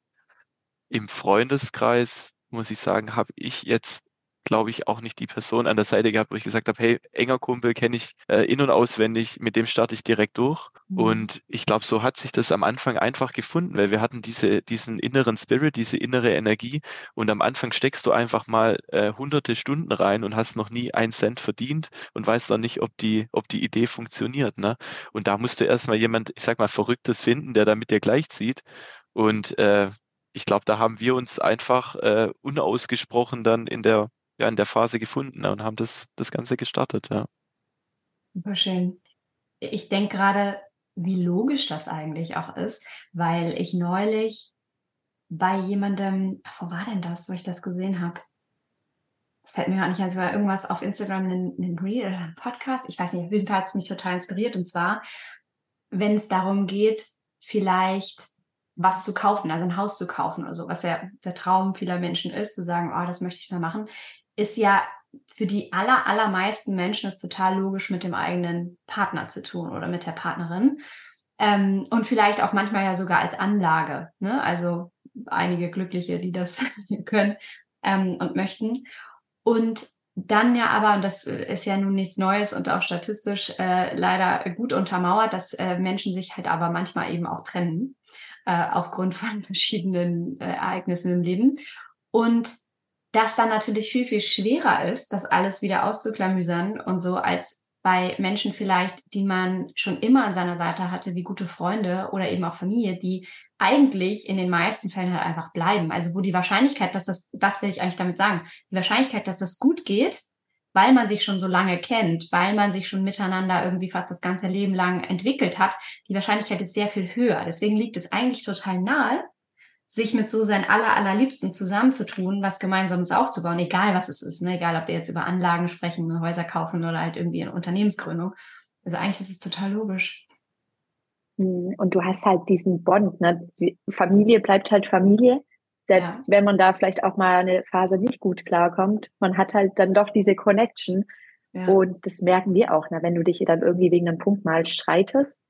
Im Freundeskreis, muss ich sagen, habe ich jetzt glaube ich, auch nicht die Person an der Seite gehabt, wo ich gesagt habe, hey, enger Kumpel kenne ich äh, in- und auswendig, mit dem starte ich direkt durch. Mhm. Und ich glaube, so hat sich das am Anfang einfach gefunden, weil wir hatten diese, diesen inneren Spirit, diese innere Energie und am Anfang steckst du einfach mal äh, hunderte Stunden rein und hast noch nie einen Cent verdient und weißt noch nicht, ob die, ob die Idee funktioniert. Ne? Und da musst du erstmal jemand, ich sag mal, Verrücktes finden, der da mit dir gleichzieht. Und äh, ich glaube, da haben wir uns einfach äh, unausgesprochen dann in der ja in der Phase gefunden und haben das, das Ganze gestartet, ja. Super schön. Ich denke gerade, wie logisch das eigentlich auch ist, weil ich neulich bei jemandem, wo war denn das, wo ich das gesehen habe? Das fällt mir gar nicht, also war irgendwas auf Instagram, ein, ein Reel oder ein Podcast, ich weiß nicht, auf jeden Fall hat es mich total inspiriert und zwar, wenn es darum geht, vielleicht was zu kaufen, also ein Haus zu kaufen oder so, was ja der Traum vieler Menschen ist, zu sagen, oh, das möchte ich mal machen, ist ja für die aller, allermeisten Menschen ist total logisch mit dem eigenen Partner zu tun oder mit der Partnerin. Ähm, und vielleicht auch manchmal ja sogar als Anlage. Ne? Also einige Glückliche, die das können ähm, und möchten. Und dann ja aber, und das ist ja nun nichts Neues und auch statistisch äh, leider gut untermauert, dass äh, Menschen sich halt aber manchmal eben auch trennen, äh, aufgrund von verschiedenen äh, Ereignissen im Leben. Und das dann natürlich viel, viel schwerer ist, das alles wieder auszuklamüsern und so als bei Menschen vielleicht, die man schon immer an seiner Seite hatte, wie gute Freunde oder eben auch Familie, die eigentlich in den meisten Fällen halt einfach bleiben. Also wo die Wahrscheinlichkeit, dass das, das will ich eigentlich damit sagen, die Wahrscheinlichkeit, dass das gut geht, weil man sich schon so lange kennt, weil man sich schon miteinander irgendwie fast das ganze Leben lang entwickelt hat, die Wahrscheinlichkeit ist sehr viel höher. Deswegen liegt es eigentlich total nahe, sich mit so seinen aller, allerliebsten zusammenzutun, was Gemeinsames aufzubauen, egal was es ist, ne? egal ob wir jetzt über Anlagen sprechen, Häuser kaufen oder halt irgendwie eine Unternehmensgründung. Also eigentlich ist es total logisch. Hm, und du hast halt diesen Bond, ne? Die Familie bleibt halt Familie. Selbst ja. wenn man da vielleicht auch mal eine Phase nicht gut klarkommt, man hat halt dann doch diese Connection. Ja. Und das merken wir auch, ne? wenn du dich dann irgendwie wegen einem Punkt mal streitest,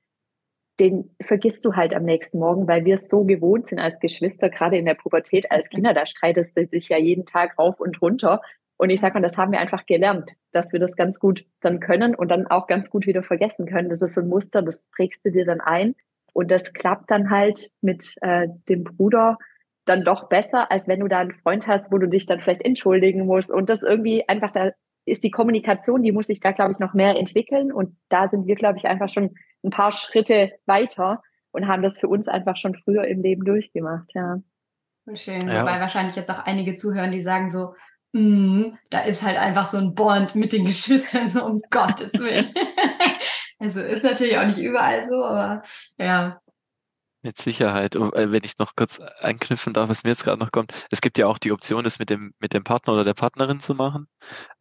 den vergisst du halt am nächsten Morgen, weil wir es so gewohnt sind als Geschwister, gerade in der Pubertät als Kinder, da streitest du dich ja jeden Tag rauf und runter. Und ich sag mal, das haben wir einfach gelernt, dass wir das ganz gut dann können und dann auch ganz gut wieder vergessen können. Das ist so ein Muster, das prägst du dir dann ein. Und das klappt dann halt mit äh, dem Bruder dann doch besser, als wenn du da einen Freund hast, wo du dich dann vielleicht entschuldigen musst. Und das irgendwie einfach, da ist die Kommunikation, die muss sich da, glaube ich, noch mehr entwickeln. Und da sind wir, glaube ich, einfach schon ein paar Schritte weiter und haben das für uns einfach schon früher im Leben durchgemacht, ja. Schön. Ja. Wobei wahrscheinlich jetzt auch einige zuhören, die sagen so, mm, da ist halt einfach so ein Bond mit den Geschwistern, so um Gottes Willen. also ist natürlich auch nicht überall so, aber ja, mit Sicherheit. Und, äh, wenn ich noch kurz anknüpfen darf, was mir jetzt gerade noch kommt. Es gibt ja auch die Option, das mit dem, mit dem Partner oder der Partnerin zu machen.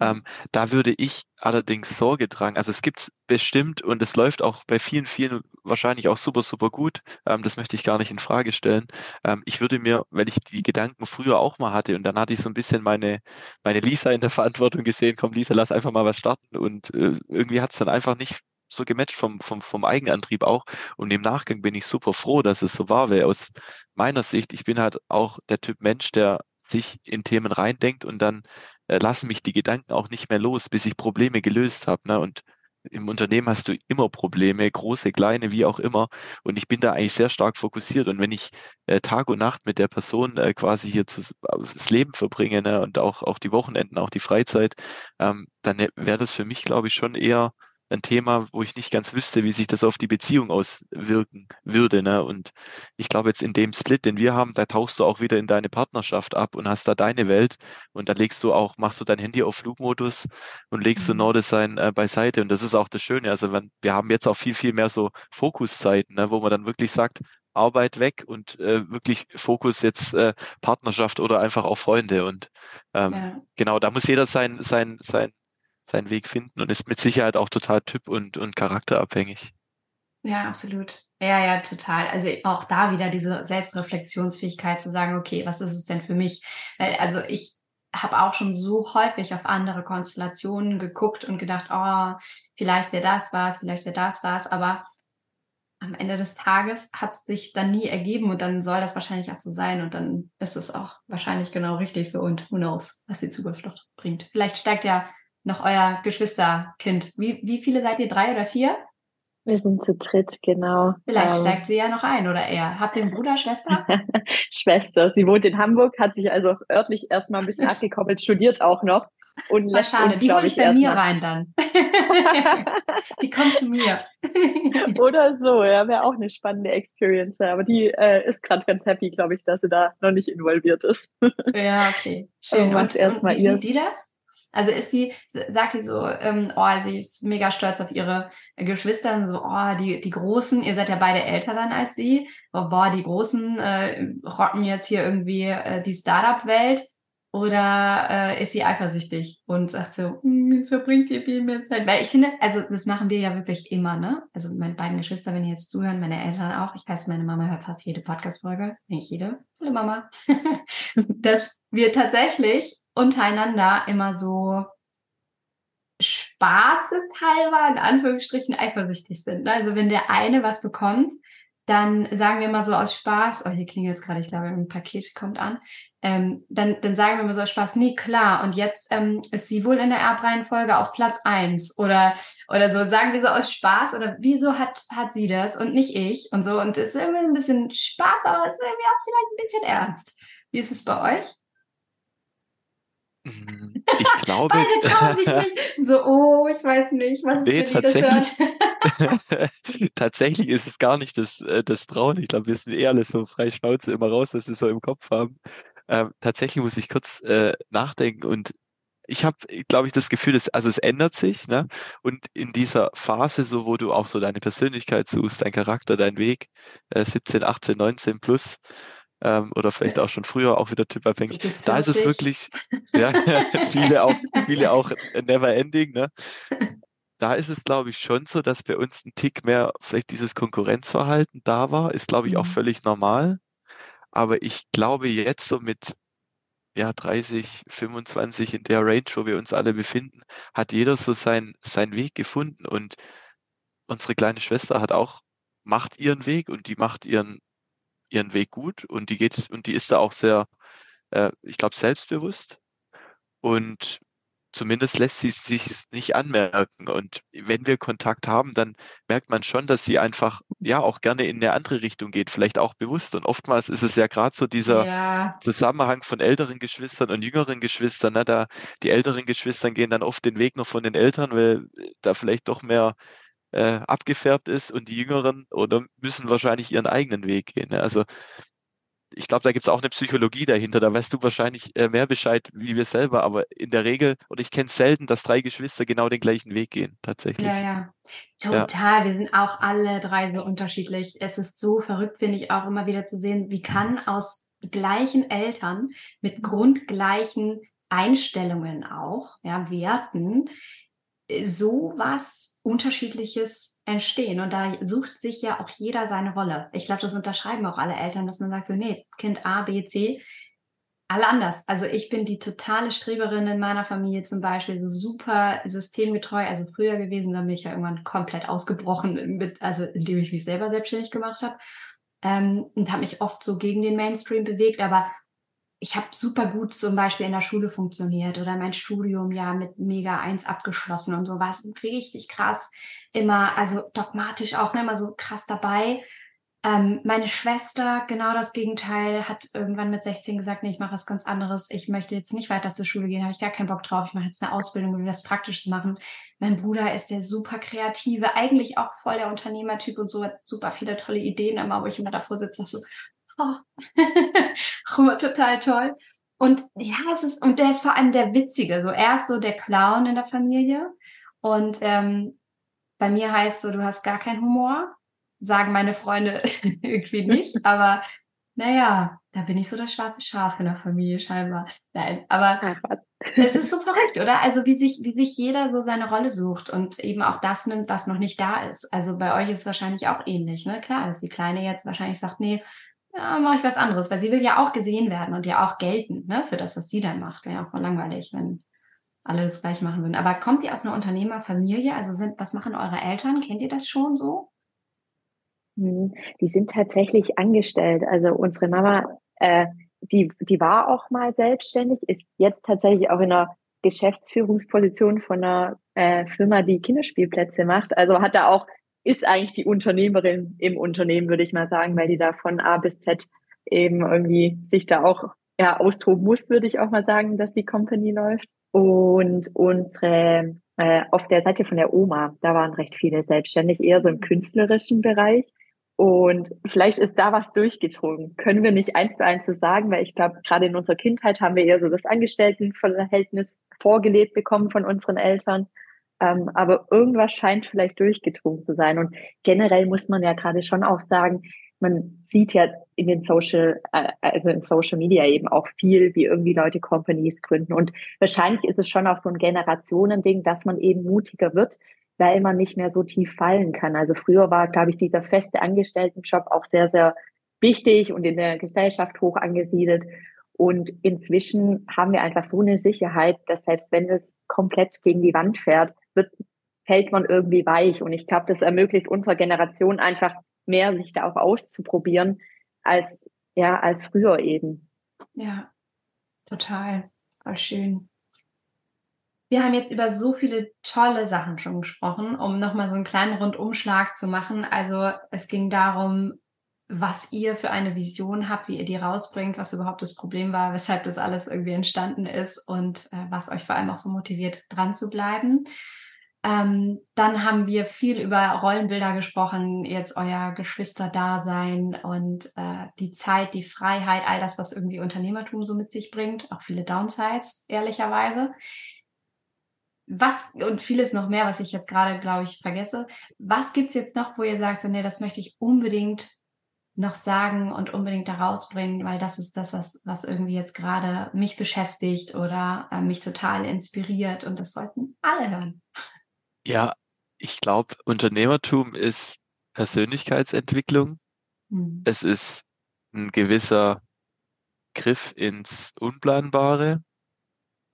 Ähm, da würde ich allerdings Sorge tragen. Also es gibt es bestimmt und es läuft auch bei vielen, vielen wahrscheinlich auch super, super gut. Ähm, das möchte ich gar nicht in Frage stellen. Ähm, ich würde mir, weil ich die Gedanken früher auch mal hatte und dann hatte ich so ein bisschen meine, meine Lisa in der Verantwortung gesehen, komm Lisa, lass einfach mal was starten und äh, irgendwie hat es dann einfach nicht so gematcht vom, vom, vom Eigenantrieb auch. Und im Nachgang bin ich super froh, dass es so war, weil aus meiner Sicht, ich bin halt auch der Typ Mensch, der sich in Themen reindenkt und dann äh, lassen mich die Gedanken auch nicht mehr los, bis ich Probleme gelöst habe. Ne? Und im Unternehmen hast du immer Probleme, große, kleine, wie auch immer. Und ich bin da eigentlich sehr stark fokussiert. Und wenn ich äh, Tag und Nacht mit der Person äh, quasi hier zu, das Leben verbringe ne? und auch, auch die Wochenenden, auch die Freizeit, ähm, dann äh, wäre das für mich, glaube ich, schon eher ein Thema, wo ich nicht ganz wüsste, wie sich das auf die Beziehung auswirken würde. Ne? Und ich glaube, jetzt in dem Split, den wir haben, da tauchst du auch wieder in deine Partnerschaft ab und hast da deine Welt und da legst du auch, machst du dein Handy auf Flugmodus und legst mhm. du Norddesign äh, beiseite. Und das ist auch das Schöne. Also wenn, wir haben jetzt auch viel, viel mehr so Fokuszeiten, ne? wo man dann wirklich sagt, Arbeit weg und äh, wirklich Fokus jetzt äh, Partnerschaft oder einfach auch Freunde. Und ähm, ja. genau, da muss jeder sein, sein, sein seinen Weg finden und ist mit Sicherheit auch total typ- und, und charakterabhängig. Ja, absolut. Ja, ja, total. Also auch da wieder diese Selbstreflexionsfähigkeit zu sagen, okay, was ist es denn für mich? Also ich habe auch schon so häufig auf andere Konstellationen geguckt und gedacht, oh, vielleicht wäre das was, vielleicht wäre das was, aber am Ende des Tages hat es sich dann nie ergeben und dann soll das wahrscheinlich auch so sein und dann ist es auch wahrscheinlich genau richtig so und who knows, was die Zukunft noch bringt. Vielleicht steigt ja noch euer Geschwisterkind. Wie, wie viele seid ihr? Drei oder vier? Wir sind zu dritt, genau. Vielleicht ähm, steigt sie ja noch ein oder er. Habt ihr einen Bruder, Schwester? Schwester. Sie wohnt in Hamburg, hat sich also örtlich erstmal ein bisschen abgekoppelt, studiert auch noch. Und lässt schade, uns, die hole ich bei mir mal. rein dann. die kommt zu mir. Oder so, ja, wäre auch eine spannende Experience. Aber die äh, ist gerade ganz happy, glaube ich, dass sie da noch nicht involviert ist. ja, okay. Schön. Und, und, und wie sieht die das? Also ist die, sagt die so, ähm, oh, sie ist mega stolz auf ihre Geschwister, so, oh, die, die Großen, ihr seid ja beide älter dann als sie, oh, boah, die Großen äh, rocken jetzt hier irgendwie äh, die Startup-Welt oder äh, ist sie eifersüchtig und sagt so, hm, jetzt verbringt ihr viel mehr Zeit? Weil ich finde, also das machen wir ja wirklich immer, ne? Also meine beiden Geschwister, wenn ihr jetzt zuhören, meine Eltern auch. Ich weiß, meine Mama hört fast jede Podcast-Folge, nicht jede. Hallo Mama. dass wir tatsächlich untereinander immer so spaßeshalber, in Anführungsstrichen, eifersüchtig sind. Ne? Also wenn der eine was bekommt, dann sagen wir mal so aus Spaß, oh, hier klingelt jetzt gerade, ich glaube, ein Paket kommt an, ähm, dann, dann sagen wir mal so aus Spaß, nee, klar, und jetzt ähm, ist sie wohl in der Erbreihenfolge auf Platz eins oder, oder so, sagen wir so aus Spaß oder wieso hat, hat sie das und nicht ich und so und es ist irgendwie ein bisschen Spaß, aber es ist irgendwie auch vielleicht ein bisschen ernst. Wie ist es bei euch? Mhm. Ich glaube. Beide trauen sich nicht. So, oh, ich weiß nicht, was nee, ist, tatsächlich, tatsächlich ist es gar nicht das, äh, das Trauen. Ich glaube, wir sind eh alle so frei Schnauze immer raus, was wir so im Kopf haben. Ähm, tatsächlich muss ich kurz äh, nachdenken und ich habe, glaube ich, das Gefühl, dass, also es ändert sich, ne? Und in dieser Phase, so wo du auch so deine Persönlichkeit suchst, dein Charakter, dein Weg, äh, 17, 18, 19 plus, ähm, oder vielleicht auch schon früher auch wieder typabhängig. Da ist es wirklich, ja, viele auch, viele auch never ending, ne? Da ist es, glaube ich, schon so, dass bei uns ein Tick mehr vielleicht dieses Konkurrenzverhalten da war, ist, glaube ich, auch mhm. völlig normal. Aber ich glaube jetzt so mit ja, 30, 25 in der Range, wo wir uns alle befinden, hat jeder so sein, seinen Weg gefunden und unsere kleine Schwester hat auch, macht ihren Weg und die macht ihren ihren Weg gut und die geht und die ist da auch sehr, äh, ich glaube, selbstbewusst und zumindest lässt sie es sich nicht anmerken. Und wenn wir Kontakt haben, dann merkt man schon, dass sie einfach ja auch gerne in eine andere Richtung geht, vielleicht auch bewusst. Und oftmals ist es ja gerade so dieser ja. Zusammenhang von älteren Geschwistern und jüngeren Geschwistern. Ne? Da die älteren Geschwistern gehen dann oft den Weg noch von den Eltern, weil da vielleicht doch mehr äh, abgefärbt ist und die Jüngeren oder müssen wahrscheinlich ihren eigenen Weg gehen. Ne? Also ich glaube, da gibt es auch eine Psychologie dahinter. Da weißt du wahrscheinlich äh, mehr Bescheid wie wir selber, aber in der Regel, und ich kenne selten, dass drei Geschwister genau den gleichen Weg gehen, tatsächlich. Ja, ja. Total. Ja. Wir sind auch alle drei so unterschiedlich. Es ist so verrückt, finde ich, auch immer wieder zu sehen, wie kann aus gleichen Eltern mit grundgleichen Einstellungen auch, ja, Werten, äh, sowas Unterschiedliches entstehen. Und da sucht sich ja auch jeder seine Rolle. Ich glaube, das unterschreiben auch alle Eltern, dass man sagt so, nee, Kind A, B, C, alle anders. Also ich bin die totale Streberin in meiner Familie zum Beispiel, so super systemgetreu, also früher gewesen, dann bin ich ja irgendwann komplett ausgebrochen, mit, also indem ich mich selber selbstständig gemacht habe ähm, und habe mich oft so gegen den Mainstream bewegt, aber ich habe super gut zum Beispiel in der Schule funktioniert oder mein Studium ja mit mega eins abgeschlossen und so war es richtig krass. Immer, also dogmatisch auch, ne, immer so krass dabei. Ähm, meine Schwester, genau das Gegenteil, hat irgendwann mit 16 gesagt, nee, ich mache was ganz anderes. Ich möchte jetzt nicht weiter zur Schule gehen, habe ich gar keinen Bock drauf. Ich mache jetzt eine Ausbildung, will das praktisch machen. Mein Bruder ist der super kreative, eigentlich auch voll der Unternehmertyp und so, hat super viele tolle Ideen, aber wo ich immer davor sitze, so, oh. total toll. Und ja, es ist, und der ist vor allem der Witzige. So, er ist so der Clown in der Familie. Und ähm, bei mir heißt so, du hast gar keinen Humor. Sagen meine Freunde irgendwie nicht. Aber naja, da bin ich so das schwarze Schaf in der Familie scheinbar. Nein, aber es ist so verrückt, oder? Also wie sich, wie sich jeder so seine Rolle sucht und eben auch das nimmt, was noch nicht da ist. Also bei euch ist es wahrscheinlich auch ähnlich, ne? Klar, dass die Kleine jetzt wahrscheinlich sagt, nee, ja, mache ich was anderes, weil sie will ja auch gesehen werden und ja auch gelten ne, für das, was sie dann macht. Wäre ja auch mal langweilig, wenn alle das gleich machen würden. Aber kommt ihr aus einer Unternehmerfamilie? Also sind, was machen eure Eltern? Kennt ihr das schon so? Hm, die sind tatsächlich angestellt. Also unsere Mama, äh, die, die war auch mal selbstständig, ist jetzt tatsächlich auch in einer Geschäftsführungsposition von einer äh, Firma, die Kinderspielplätze macht. Also hat da auch ist eigentlich die Unternehmerin im Unternehmen, würde ich mal sagen, weil die da von A bis Z eben irgendwie sich da auch ja, austoben muss, würde ich auch mal sagen, dass die Company läuft. Und unsere, äh, auf der Seite von der Oma, da waren recht viele selbstständig, eher so im künstlerischen Bereich. Und vielleicht ist da was durchgedrungen. Können wir nicht eins zu eins so sagen, weil ich glaube, gerade in unserer Kindheit haben wir eher so das Angestelltenverhältnis vorgelebt bekommen von unseren Eltern. Ähm, aber irgendwas scheint vielleicht durchgedrungen zu sein. Und generell muss man ja gerade schon auch sagen, man sieht ja in den Social, äh, also in Social Media eben auch viel, wie irgendwie Leute Companies gründen. Und wahrscheinlich ist es schon auch so ein Generationending, dass man eben mutiger wird, weil man nicht mehr so tief fallen kann. Also früher war, glaube ich, dieser feste Angestelltenjob auch sehr, sehr wichtig und in der Gesellschaft hoch angesiedelt. Und inzwischen haben wir einfach so eine Sicherheit, dass selbst wenn es komplett gegen die Wand fährt, wird, fällt man irgendwie weich. Und ich glaube, das ermöglicht unserer Generation einfach mehr, sich da auch auszuprobieren, als, ja, als früher eben. Ja, total. Voll schön. Wir haben jetzt über so viele tolle Sachen schon gesprochen, um nochmal so einen kleinen Rundumschlag zu machen. Also es ging darum, was ihr für eine Vision habt, wie ihr die rausbringt, was überhaupt das Problem war, weshalb das alles irgendwie entstanden ist und äh, was euch vor allem auch so motiviert, dran zu bleiben. Ähm, dann haben wir viel über Rollenbilder gesprochen, jetzt euer Geschwisterdasein und äh, die Zeit, die Freiheit, all das, was irgendwie Unternehmertum so mit sich bringt, auch viele Downsides, ehrlicherweise. Was und vieles noch mehr, was ich jetzt gerade, glaube ich, vergesse. Was gibt es jetzt noch, wo ihr sagt, so, nee, das möchte ich unbedingt noch sagen und unbedingt da rausbringen, weil das ist das, was, was irgendwie jetzt gerade mich beschäftigt oder äh, mich total inspiriert und das sollten alle hören. Ja, ich glaube, Unternehmertum ist Persönlichkeitsentwicklung. Mhm. Es ist ein gewisser Griff ins Unplanbare,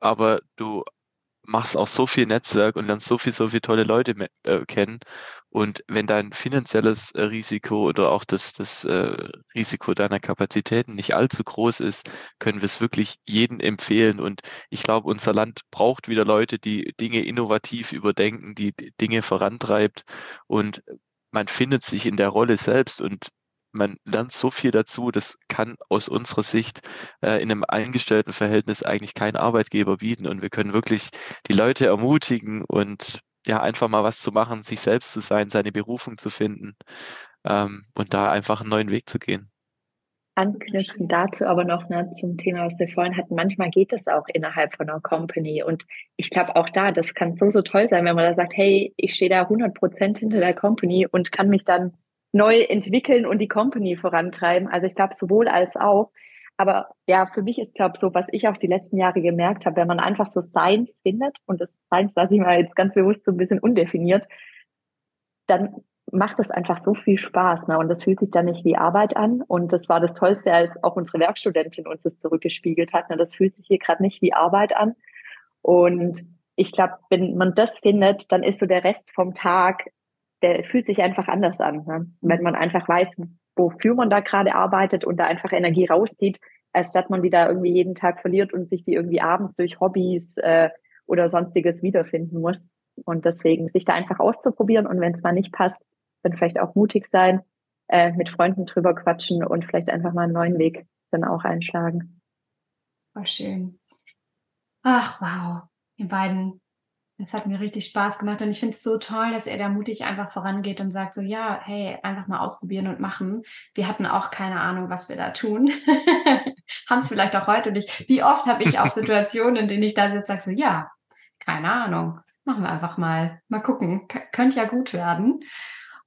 aber du machst auch so viel Netzwerk und lernst so viel, so viele tolle Leute äh, kennen. Und wenn dein finanzielles äh, Risiko oder auch das, das äh, Risiko deiner Kapazitäten nicht allzu groß ist, können wir es wirklich jedem empfehlen. Und ich glaube, unser Land braucht wieder Leute, die Dinge innovativ überdenken, die Dinge vorantreibt. Und man findet sich in der Rolle selbst und man lernt so viel dazu, das kann aus unserer Sicht äh, in einem eingestellten Verhältnis eigentlich kein Arbeitgeber bieten. Und wir können wirklich die Leute ermutigen und ja, einfach mal was zu machen, sich selbst zu sein, seine Berufung zu finden ähm, und da einfach einen neuen Weg zu gehen. Anknüpfen dazu aber noch ne, zum Thema, was wir vorhin hatten. Manchmal geht es auch innerhalb von einer Company. Und ich glaube auch da, das kann so, so toll sein, wenn man da sagt, hey, ich stehe da 100 Prozent hinter der Company und kann mich dann neu entwickeln und die Company vorantreiben. Also ich glaube sowohl als auch. Aber ja, für mich ist, glaube so, was ich auch die letzten Jahre gemerkt habe, wenn man einfach so Science findet, und das Science lasse ich mal jetzt ganz bewusst so ein bisschen undefiniert, dann macht das einfach so viel Spaß. Ne? Und das fühlt sich dann nicht wie Arbeit an. Und das war das Tollste, als auch unsere Werkstudentin uns das zurückgespiegelt hat. Ne? Das fühlt sich hier gerade nicht wie Arbeit an. Und ich glaube, wenn man das findet, dann ist so der Rest vom Tag der fühlt sich einfach anders an. Ne? Wenn man einfach weiß, wofür man da gerade arbeitet und da einfach Energie rauszieht, als statt man die da irgendwie jeden Tag verliert und sich die irgendwie abends durch Hobbys äh, oder sonstiges wiederfinden muss. Und deswegen sich da einfach auszuprobieren und wenn es mal nicht passt, dann vielleicht auch mutig sein, äh, mit Freunden drüber quatschen und vielleicht einfach mal einen neuen Weg dann auch einschlagen. War schön. Ach, wow. Ihr beiden es hat mir richtig Spaß gemacht und ich finde es so toll, dass er da mutig einfach vorangeht und sagt so, ja, hey, einfach mal ausprobieren und machen. Wir hatten auch keine Ahnung, was wir da tun. Haben es vielleicht auch heute nicht. Wie oft habe ich auch Situationen, in denen ich da sitze, sage so, ja, keine Ahnung, machen wir einfach mal. Mal gucken, K könnte ja gut werden.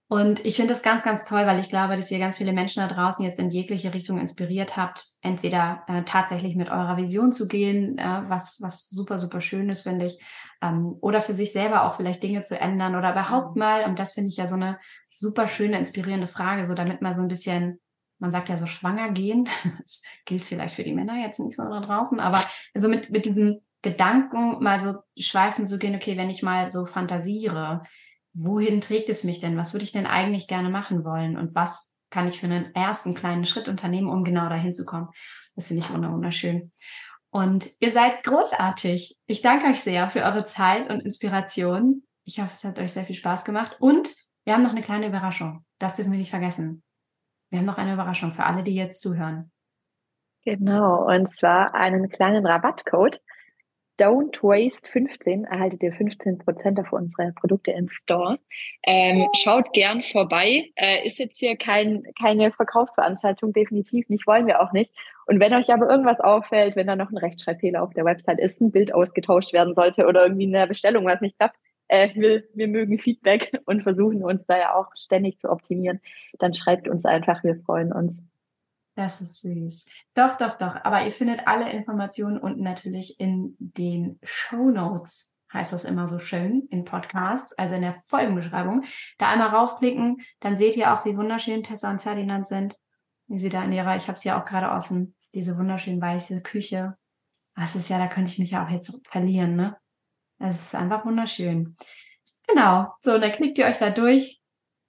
Und ich finde das ganz, ganz toll, weil ich glaube, dass ihr ganz viele Menschen da draußen jetzt in jegliche Richtung inspiriert habt, entweder äh, tatsächlich mit eurer Vision zu gehen, äh, was, was super, super schön ist, finde ich, ähm, oder für sich selber auch vielleicht Dinge zu ändern oder überhaupt mhm. mal, und das finde ich ja so eine super schöne, inspirierende Frage, so damit mal so ein bisschen, man sagt ja so schwanger gehen, das gilt vielleicht für die Männer jetzt nicht so da draußen, aber so mit, mit diesem Gedanken mal so schweifen zu gehen, okay, wenn ich mal so fantasiere, wohin trägt es mich denn? Was würde ich denn eigentlich gerne machen wollen? Und was kann ich für einen ersten kleinen Schritt unternehmen, um genau dahin zu kommen? Das finde ich wunderschön. Und ihr seid großartig. Ich danke euch sehr für eure Zeit und Inspiration. Ich hoffe, es hat euch sehr viel Spaß gemacht. Und wir haben noch eine kleine Überraschung. Das dürfen wir nicht vergessen. Wir haben noch eine Überraschung für alle, die jetzt zuhören. Genau, und zwar einen kleinen Rabattcode. Don't Waste 15 erhaltet ihr 15 Prozent auf unsere Produkte im Store. Ähm, schaut gern vorbei. Äh, ist jetzt hier kein, keine Verkaufsveranstaltung, definitiv nicht, wollen wir auch nicht. Und wenn euch aber irgendwas auffällt, wenn da noch ein Rechtschreibfehler auf der Website ist, ein Bild ausgetauscht werden sollte oder irgendwie in der Bestellung was nicht klappt, äh, wir, wir mögen Feedback und versuchen uns da ja auch ständig zu optimieren, dann schreibt uns einfach, wir freuen uns. Das ist süß. Doch, doch, doch. Aber ihr findet alle Informationen unten natürlich in den Show Notes, heißt das immer so schön in Podcasts, also in der Folgenbeschreibung. Da einmal raufklicken, dann seht ihr auch, wie wunderschön Tessa und Ferdinand sind. Wie sie da in ihrer, ich habe sie ja auch gerade offen, diese wunderschön weiße Küche. Das ist ja, da könnte ich mich ja auch jetzt verlieren, ne? Das ist einfach wunderschön. Genau. So, und dann klickt ihr euch da durch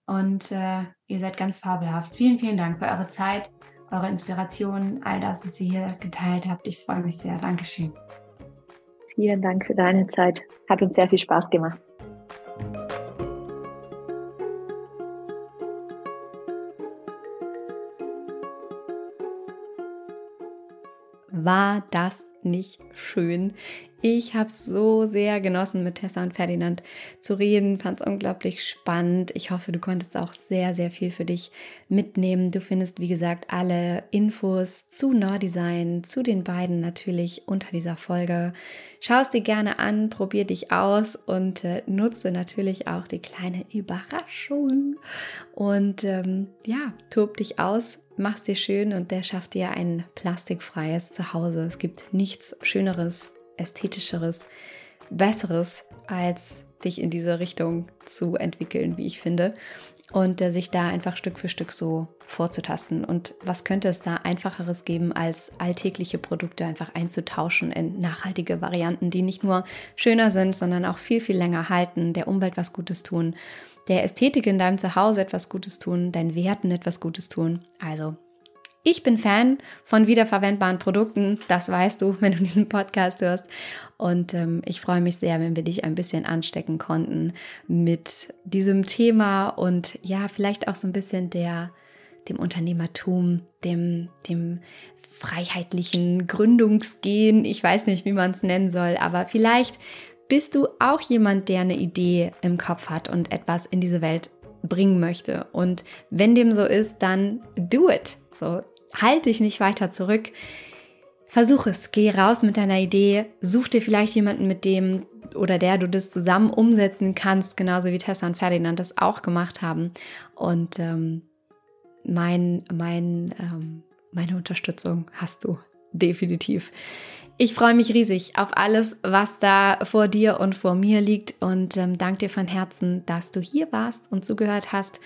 und äh, ihr seid ganz fabelhaft. Vielen, vielen Dank für eure Zeit, eure Inspiration, all das, was ihr hier geteilt habt. Ich freue mich sehr. Dankeschön. Vielen Dank für deine Zeit. Hat uns sehr viel Spaß gemacht. War das nicht schön? Ich habe es so sehr genossen, mit Tessa und Ferdinand zu reden, fand es unglaublich spannend. Ich hoffe, du konntest auch sehr, sehr viel für dich mitnehmen. Du findest, wie gesagt, alle Infos zu Nordesign, zu den beiden natürlich unter dieser Folge. Schau es dir gerne an, probier dich aus und äh, nutze natürlich auch die kleine Überraschung. Und ähm, ja, tob dich aus, mach's dir schön und der schafft dir ein plastikfreies Zuhause. Es gibt nichts Schöneres ästhetischeres, besseres, als dich in diese Richtung zu entwickeln, wie ich finde. Und äh, sich da einfach Stück für Stück so vorzutasten. Und was könnte es da einfacheres geben, als alltägliche Produkte einfach einzutauschen in nachhaltige Varianten, die nicht nur schöner sind, sondern auch viel, viel länger halten, der Umwelt was Gutes tun, der Ästhetik in deinem Zuhause etwas Gutes tun, deinen Werten etwas Gutes tun. Also ich bin Fan von wiederverwendbaren Produkten, das weißt du, wenn du diesen Podcast hörst. Und ähm, ich freue mich sehr, wenn wir dich ein bisschen anstecken konnten mit diesem Thema und ja, vielleicht auch so ein bisschen der, dem Unternehmertum, dem, dem freiheitlichen Gründungsgehen. Ich weiß nicht, wie man es nennen soll, aber vielleicht bist du auch jemand, der eine Idee im Kopf hat und etwas in diese Welt bringen möchte. Und wenn dem so ist, dann do it. So, halt dich nicht weiter zurück. Versuch es, geh raus mit deiner Idee, such dir vielleicht jemanden, mit dem oder der du das zusammen umsetzen kannst, genauso wie Tessa und Ferdinand das auch gemacht haben. Und ähm, mein, mein, ähm, meine Unterstützung hast du definitiv. Ich freue mich riesig auf alles, was da vor dir und vor mir liegt und ähm, danke dir von Herzen, dass du hier warst und zugehört hast.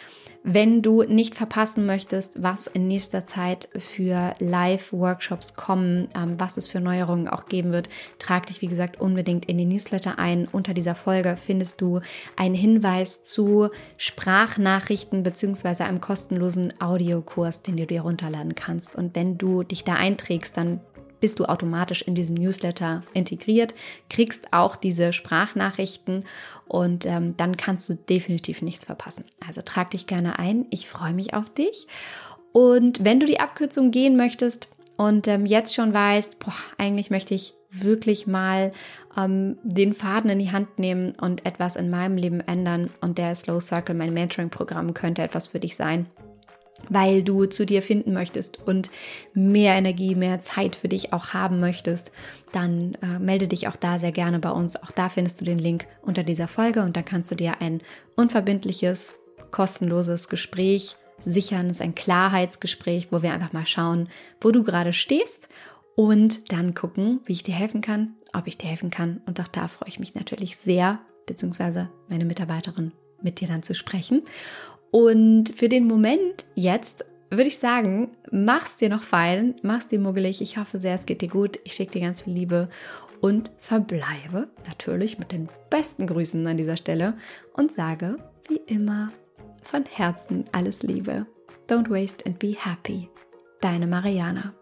Wenn du nicht verpassen möchtest, was in nächster Zeit für Live-Workshops kommen, ähm, was es für Neuerungen auch geben wird, trag dich wie gesagt unbedingt in den Newsletter ein. Unter dieser Folge findest du einen Hinweis zu Sprachnachrichten bzw. einem kostenlosen Audiokurs, den du dir runterladen kannst. Und wenn du dich da einträgst, dann bist du automatisch in diesem Newsletter integriert, kriegst auch diese Sprachnachrichten und ähm, dann kannst du definitiv nichts verpassen. Also trag dich gerne ein. Ich freue mich auf dich. Und wenn du die Abkürzung gehen möchtest und ähm, jetzt schon weißt, boah, eigentlich möchte ich wirklich mal ähm, den Faden in die Hand nehmen und etwas in meinem Leben ändern und der Slow Circle, mein Mentoring-Programm, könnte etwas für dich sein weil du zu dir finden möchtest und mehr Energie, mehr Zeit für dich auch haben möchtest, dann äh, melde dich auch da sehr gerne bei uns. Auch da findest du den Link unter dieser Folge und da kannst du dir ein unverbindliches, kostenloses Gespräch sichern. Es ist ein Klarheitsgespräch, wo wir einfach mal schauen, wo du gerade stehst und dann gucken, wie ich dir helfen kann, ob ich dir helfen kann. Und auch da freue ich mich natürlich sehr, beziehungsweise meine Mitarbeiterin mit dir dann zu sprechen. Und für den Moment jetzt würde ich sagen, mach's dir noch fein, mach's dir muggelig. Ich hoffe sehr, es geht dir gut. Ich schicke dir ganz viel Liebe und verbleibe natürlich mit den besten Grüßen an dieser Stelle und sage wie immer von Herzen alles Liebe. Don't waste and be happy. Deine Mariana.